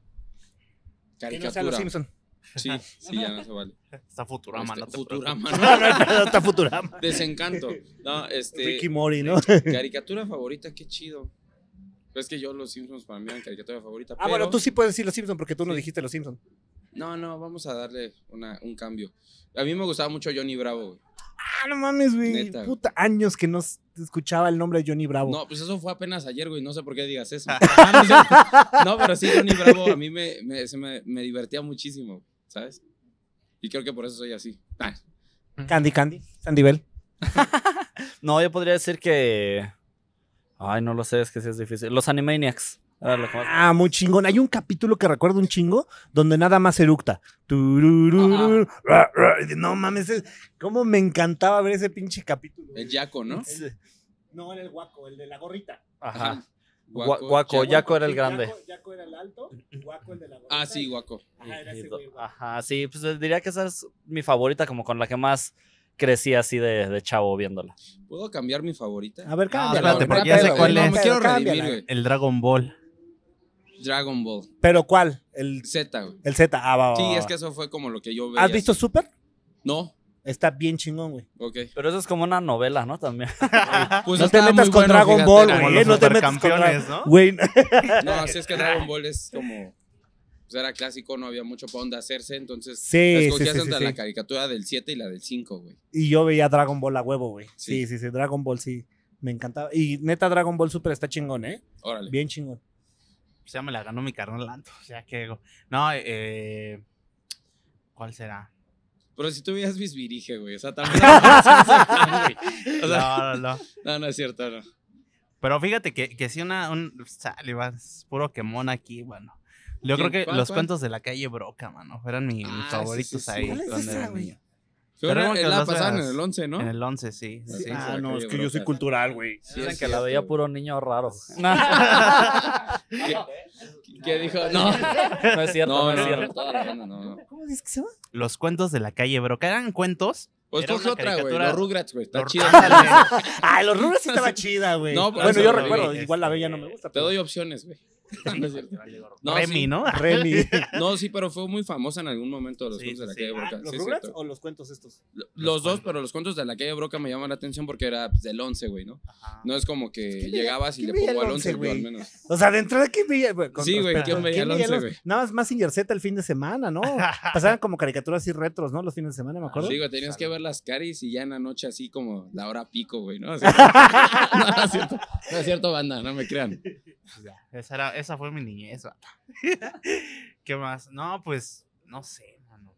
Que no sea Los Caricatura. Simpson. Sí, sí, ya no se vale. Está Futurama, Este, no te Futurama. [LAUGHS] ¿no? No, está Futurama. Desencanto. No, este. Ricky Mori, ¿no? [LAUGHS] Caricatura favorita, qué chido. Pues es que yo los Simpsons para mí eran caricatura favorita. Ah, bueno, pero- tú sí puedes decir Los Simpson porque tú no dijiste Los Simpson. No, no, vamos a darle una, un cambio. A mí me gustaba mucho Johnny Bravo, güey. Ah, no mames, güey. Neta, güey. Puta, años que no escuchaba el nombre de Johnny Bravo. No, pues eso fue apenas ayer, güey. No sé por qué digas eso. [LAUGHS] Ah, no, pero sí, Johnny Bravo a mí me, me, se me, me divertía muchísimo, ¿sabes? Y creo que por eso soy así. Ah, Candy Candy, Sandy Bell. [LAUGHS] No, yo podría decir que... Ay, no lo sé, es que sí es difícil. Los Animaniacs. Ah, muy chingón. Hay un capítulo que recuerdo un chingo donde nada más eructa. Turururu, ra, ra, y de, No mames, es- cómo me encantaba ver ese pinche capítulo. el Yaco, ¿no? No, era el guaco, el de la gorrita. Ajá. Guaco, Gua- Guaco, Yaco. Yaco era el Sí, grande. Yaco- Yaco era el alto, guaco el de la gorrita. Ah, sí, Guaco. Ajá, era ese güey. Ajá, sí, pues eh, diría que esa es mi favorita, como con la que más crecí así de, de chavo viéndola. ¿Puedo cambiar mi favorita? A ver, No, cámbiala. espérate, porque ya sé cuál güey, es. No, me quiero redimir, güey. El Dragon Ball. Dragon Ball. ¿Pero cuál? El, Z, güey. el Z. Ah, va, va, Sí, va. es que eso fue como lo que yo veía. ¿Has visto Super? No, Está bien chingón, güey. ok. Pero eso es como una novela, ¿no? También. [LAUGHS] Pues No te metas con bueno, Dragon fíjate, Ball, güey, Como no te metas con ¿no? Güey, [LAUGHS] No, sí es que Dragon Ball es como. Pues era clásico, no había mucho para dónde hacerse, entonces. Sí, sí, escogías sí, sí, entre sí. la caricatura del 7 y la del 5, güey. Y yo veía Dragon Ball a huevo, güey. Sí. Sí. sí, sí, Dragon Ball sí. Me encantaba. Y neta, Dragon Ball Super está chingón, ¿eh? Órale. Bien chingón. Pues ya me la ganó mi carnal Lanto. O sea, que. No, eh. ¿Cuál será? Pero si tú veías Bisbirige, güey. O sea, también. o sea, No, no, no. no, no es cierto, no. Pero fíjate que, que sí una, un, sale, va, es puro quemón aquí, bueno. Yo creo que ¿Cuál, los cuál? cuentos de la calle Broca, mano, eran mi- mis Ah, favoritos sí, sí. ahí. ¿Cuál es cuando esa, güey? Pero que la pasaban en el 11, ¿no? En el 11, sí. Sí, sí. ah, no, es que yo soy cultural, güey. Sí, Dicen es que la cierto, veía puro niño raro. [LAUGHS] [LAUGHS] ¿Qué, qué dijo? No. [LAUGHS] No es cierto, no, No, es no, cierto. la banda, no, no. ¿Cómo dices que se llama? Los cuentos de la calle Broca eran cuentos. Pues coge una otra, güey. Los Rugrats, güey. Está. Ándale. Ah, los rubros sí estaba chida, güey. No, bueno, yo recuerdo, igual la bella no me gusta. Te doy opciones, güey. [LAUGHS] No, es cierto. No, Remy, sí. ¿no? [LAUGHS] Remy. No, sí, pero fue muy famosa en algún momento de los Sí, cuentos de la sí, calle. Broca. Ah, ¿Los Rugrats cierto. o los cuentos estos? Lo- Los dos, pero los cuentos de la calle Broca me llaman la atención porque era pues, del 11, güey, ¿no? Ajá. No es como que ¿Quién veía- llegabas y le pongo el al 11, 11, yo al güey? menos. O sea, de entrada, ¿quién veía? güey, con- Sí, güey, ¿quién veía el veía 11, los- güey? Nada más más Z el fin de semana, ¿no? [LAUGHS] Pasaban como caricaturas así retros, ¿no? Los fines de semana, me acuerdo. Sí, güey, tenías que ver las caris y ya en la noche así como la hora pico, güey, ¿no? No, es cierto, no es cierto, banda, no me crean. Esa, era, esa fue mi niñez. [LAUGHS] ¿Qué más? No, pues, no sé, mano.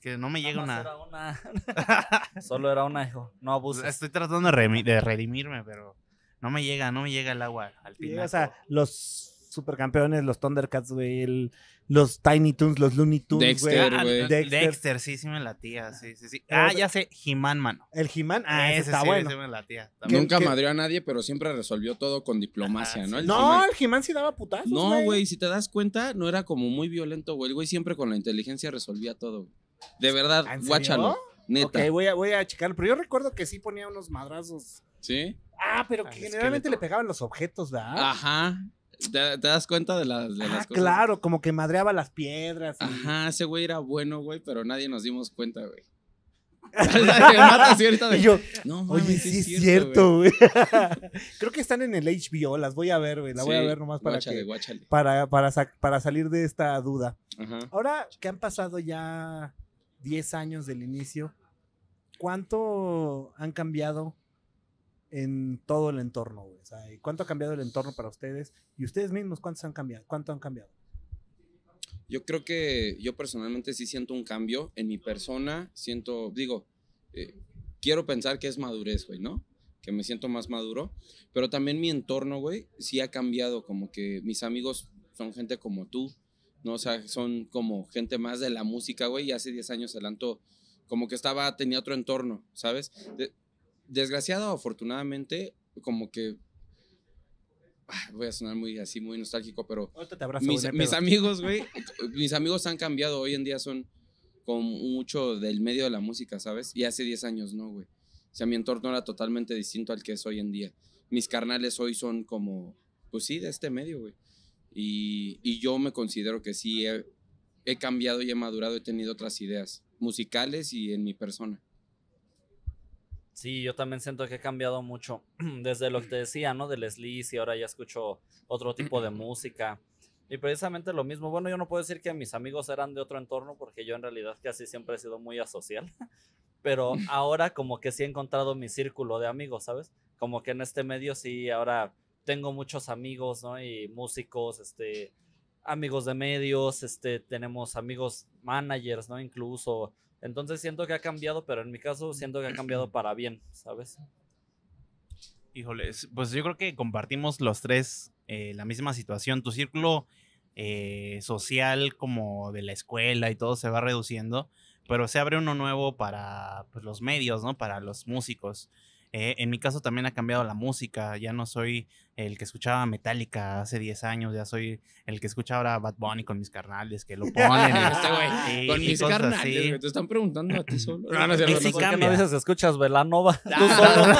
que no me llega una... más era una. [LAUGHS] Solo era una, hijo. No abuses. Estoy tratando de, de redimirme, pero no me llega, no me llega el agua al final. o sea, los supercampeones, los Thundercats, güey, el- los Tiny Toons, los Looney Tunes, Dexter, güey. Ah, güey. Dexter. Dexter. sí, sí me latía, sí, sí, sí. Pero- Ah, ya sé, He-Man, mano. El He-Man, ah, ese, ese está sí, bueno. ese me latía. ¿Qué- también. Nunca qué? madrió a nadie, pero siempre resolvió todo con diplomacia, Ajá, ¿no? sí. El No, el He-Man sí daba putazos, No, güey, si te das cuenta, no era como muy violento, güey. El güey siempre con la inteligencia resolvía todo, güey. De verdad, guáchalo. Neta. Ok, voy a, voy a checarlo. Pero yo recuerdo que sí ponía unos madrazos. ¿Sí? Ah, pero que generalmente esqueleto. le pegaban los objetos, ¿verdad? Ajá. ¿Te, te das cuenta de, las de Ah, las cosas? claro, como que madreaba las piedras. y- Ajá, ese güey era bueno, güey, pero nadie nos dimos cuenta, güey. [LAUGHS] [LAUGHS] De- yo, No, oye, mames, sí es cierto, güey. [LAUGHS] Creo que están en el HBO, las voy a ver, güey. La voy a ver nomás para guáchale, que, guáchale. para, para, sa- para salir de esta duda. Ajá. Ahora que han pasado ya 10 años del inicio, ¿cuánto han cambiado en todo el entorno, güey? O sea, ¿cuánto ha cambiado el entorno para ustedes? Y ustedes mismos, ¿cuántos han cambiado? ¿Cuánto han cambiado? Yo creo que yo personalmente sí siento un cambio en mi persona. Siento, digo, eh, quiero pensar que es madurez, güey, ¿no? Que me siento más maduro. Pero también mi entorno, güey, sí ha cambiado. Como que mis amigos son gente como tú, ¿no? O sea, son como gente más de la música, güey. Y hace 10 años adelanto, como que estaba, tenía otro entorno, ¿sabes? De- desgraciado afortunadamente, como que. ah, Voy a sonar muy así, muy nostálgico, pero te abrazo. mis, amigos, güey, [LAUGHS] mis amigos han cambiado. Hoy en día son con mucho del medio de la música, ¿sabes? Y hace 10 años no, güey. O sea, mi entorno era totalmente distinto al que es hoy en día. Mis carnales hoy son como, pues sí, de este medio, güey. Y, y yo me considero que sí he, he cambiado y he madurado, he tenido otras ideas musicales y en mi persona. Sí, yo también siento que he cambiado mucho. [CLEARS THROAT] Desde lo que te decía, ¿no? Del sleaze y ahora ya escucho otro tipo de música. Y precisamente lo mismo. Bueno, yo no puedo decir que mis amigos eran de otro entorno porque yo en realidad casi siempre he sido muy asocial. [LAUGHS] Pero [LAUGHS] ahora como que sí he encontrado mi círculo de amigos, ¿sabes? Como que en este medio sí ahora tengo muchos amigos, ¿no? Y músicos, este, amigos de medios, este, tenemos amigos managers, ¿no? Incluso. Entonces siento que ha cambiado, pero en mi caso siento que ha cambiado [CLEARS THROAT] para bien, ¿sabes? Híjoles, pues yo creo que compartimos los tres eh, la misma situación. Tu círculo eh, social como de la escuela y todo se va reduciendo, pero se abre uno nuevo para pues, los medios, ¿no? Para los músicos. Eh, en mi caso también ha cambiado la música. Ya no soy el que escuchaba Metallica hace 10 años, ya soy el que escucha ahora Bad Bunny con mis carnales que lo ponen. y- [LAUGHS] Este con y mis carnales, así. Te están preguntando a ti solo. [LAUGHS] No, sí no ¿Por sé. qué cambia. no dices que escuchas Velanova? [LAUGHS] Tú Ah, solo.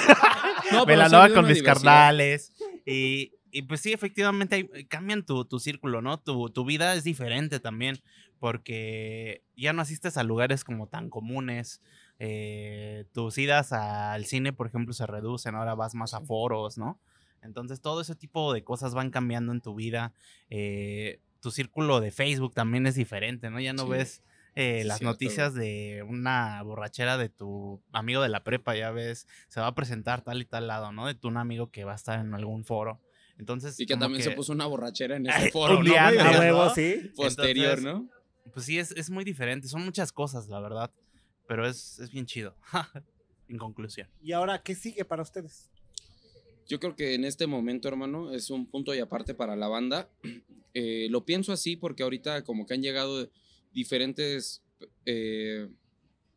No, pero Velanova ha con mis carnales. Y, y pues sí, efectivamente hay- cambian tu, tu círculo, ¿no? Tu, tu vida es diferente también, porque ya no asistes a lugares como tan comunes. Eh, tus idas al cine, por ejemplo, se reducen, ahora vas más a foros, ¿no? Entonces todo ese tipo de cosas van cambiando en tu vida. eh, tu círculo de Facebook también es diferente, ¿no? Ya no Sí. ves eh, Sí, las cierto, noticias de una borrachera de tu amigo de la prepa, ya ves, se va a presentar tal y tal lado, ¿no? De tu un amigo que va a estar en algún foro. Entonces, Y que también se puso una borrachera en [LAUGHS] ese foro, un ¿no, huevo, ¿no? sí. Posterior, Entonces, ¿no? Pues sí, es, es muy diferente, son muchas cosas, la verdad, pero es, es bien chido. [LAUGHS] en conclusión. Y ahora, ¿qué sigue para ustedes? Yo creo que en este momento, hermano, es un punto y aparte para la banda. [CLEARS THROAT] Eh, lo pienso así porque ahorita como que han llegado diferentes eh,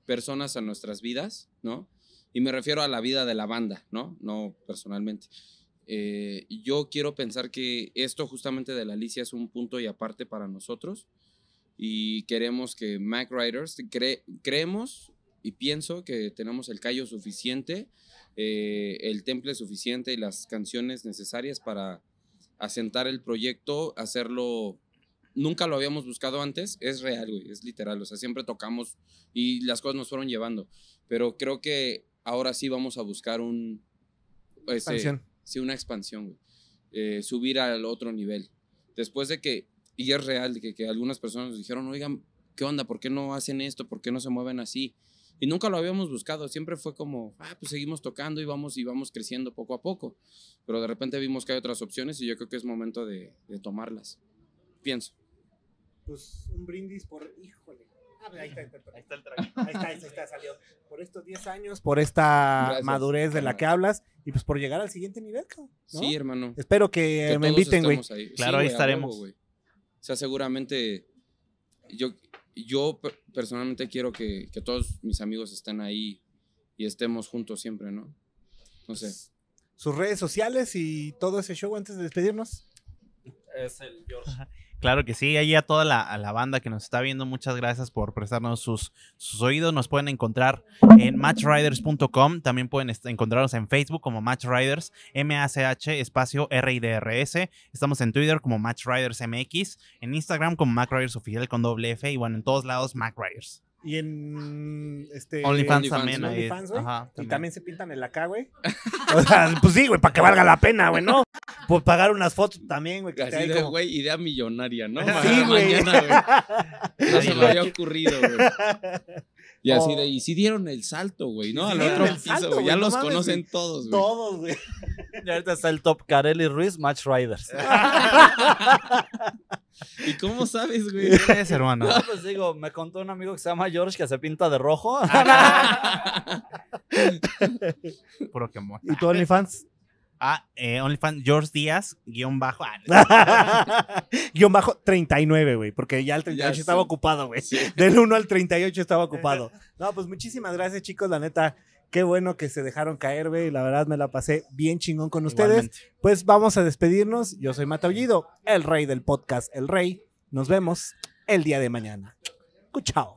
personas a nuestras vidas, ¿no? Y me refiero a la vida de la banda, ¿no? No personalmente. Eh, yo quiero pensar que esto justamente de la Alicia es un punto y aparte para nosotros y queremos que Mac Riders, cre- creemos y pienso que tenemos el callo suficiente, eh, el temple suficiente y las canciones necesarias para asentar el proyecto, hacerlo. Nunca lo habíamos buscado antes, es real, güey, es literal, o sea, siempre tocamos y las cosas nos fueron llevando, pero creo que ahora sí vamos a buscar un... ese- Expansión. Sí, una expansión, güey. Eh, subir al otro nivel. Después de que, y es real, de que, que algunas personas nos dijeron, oigan, ¿qué onda? ¿Por qué no hacen esto? ¿Por qué no se mueven así? Y nunca lo habíamos buscado, siempre fue como, ah, pues seguimos tocando y vamos y vamos creciendo poco a poco. Pero de repente vimos que hay otras opciones y yo creo que es momento de, de tomarlas. Pienso. Pues un brindis por, híjole. ahí está, ahí está, ahí está el traguito. Ahí está, ahí está, salió. Por estos 10 años, por esta Gracias. madurez de la que hablas y pues por llegar al siguiente nivel, ¿no? Sí, hermano. Espero que, Que me inviten, güey. Claro, Sí, ahí a estaremos. huevo, sea, seguramente yo, yo per- personalmente quiero que, que todos mis amigos estén ahí y estemos juntos siempre, ¿no? No sé. Sus redes sociales y todo ese show antes de despedirnos. Es el George. Claro que sí, ahí a toda la, banda que nos está viendo, muchas gracias por prestarnos sus, oídos. Nos pueden encontrar en matchriders.com, también pueden encontrarnos en Facebook como Matchriders, M-A-C-H, espacio R-I-D-R-S. Estamos en Twitter como Matchriders MX, en Instagram como MacRiders Oficial con doble F y bueno, en todos lados MacRiders. Y en este OnlyFans también güey. Ajá, Y también se pintan el acá, güey. [LAUGHS] O sea, pues sí, güey, para que valga la pena, güey, ¿no? Por pagar unas fotos también, güey. Así de, como- güey, idea millonaria, ¿no? Sí, güey. [LAUGHS] No se me había ocurrido, güey. Y así Oh. de, y si dieron el salto, güey, ¿no? Sí Al otro piso, güey. Ya los conocen todos, güey. Todos, güey. [LAUGHS] Y ahorita está el top Carelli Ruiz, Match Riders. [LAUGHS] ¿Y cómo sabes, güey? ¿Qué es, hermano? No, pues digo, me contó un amigo que se llama George que se pinta de rojo. [LAUGHS] Puro quemón. ¿Y tu OnlyFans? Ah, eh, OnlyFans George Díaz, guion bajo. Ah, [LAUGHS] Guión bajo 39, güey, porque ya el 38 Ya estaba ocupado, güey. Sí. [LAUGHS] Del 1 al 38 estaba ocupado. [LAUGHS] No, pues muchísimas gracias, chicos. La neta, qué bueno que se dejaron caer, güey. La verdad me la pasé bien chingón con ustedes. igualmente. Pues vamos a despedirnos. Yo soy Mataullido, el rey del podcast, el rey. Nos vemos el día de mañana. Chao.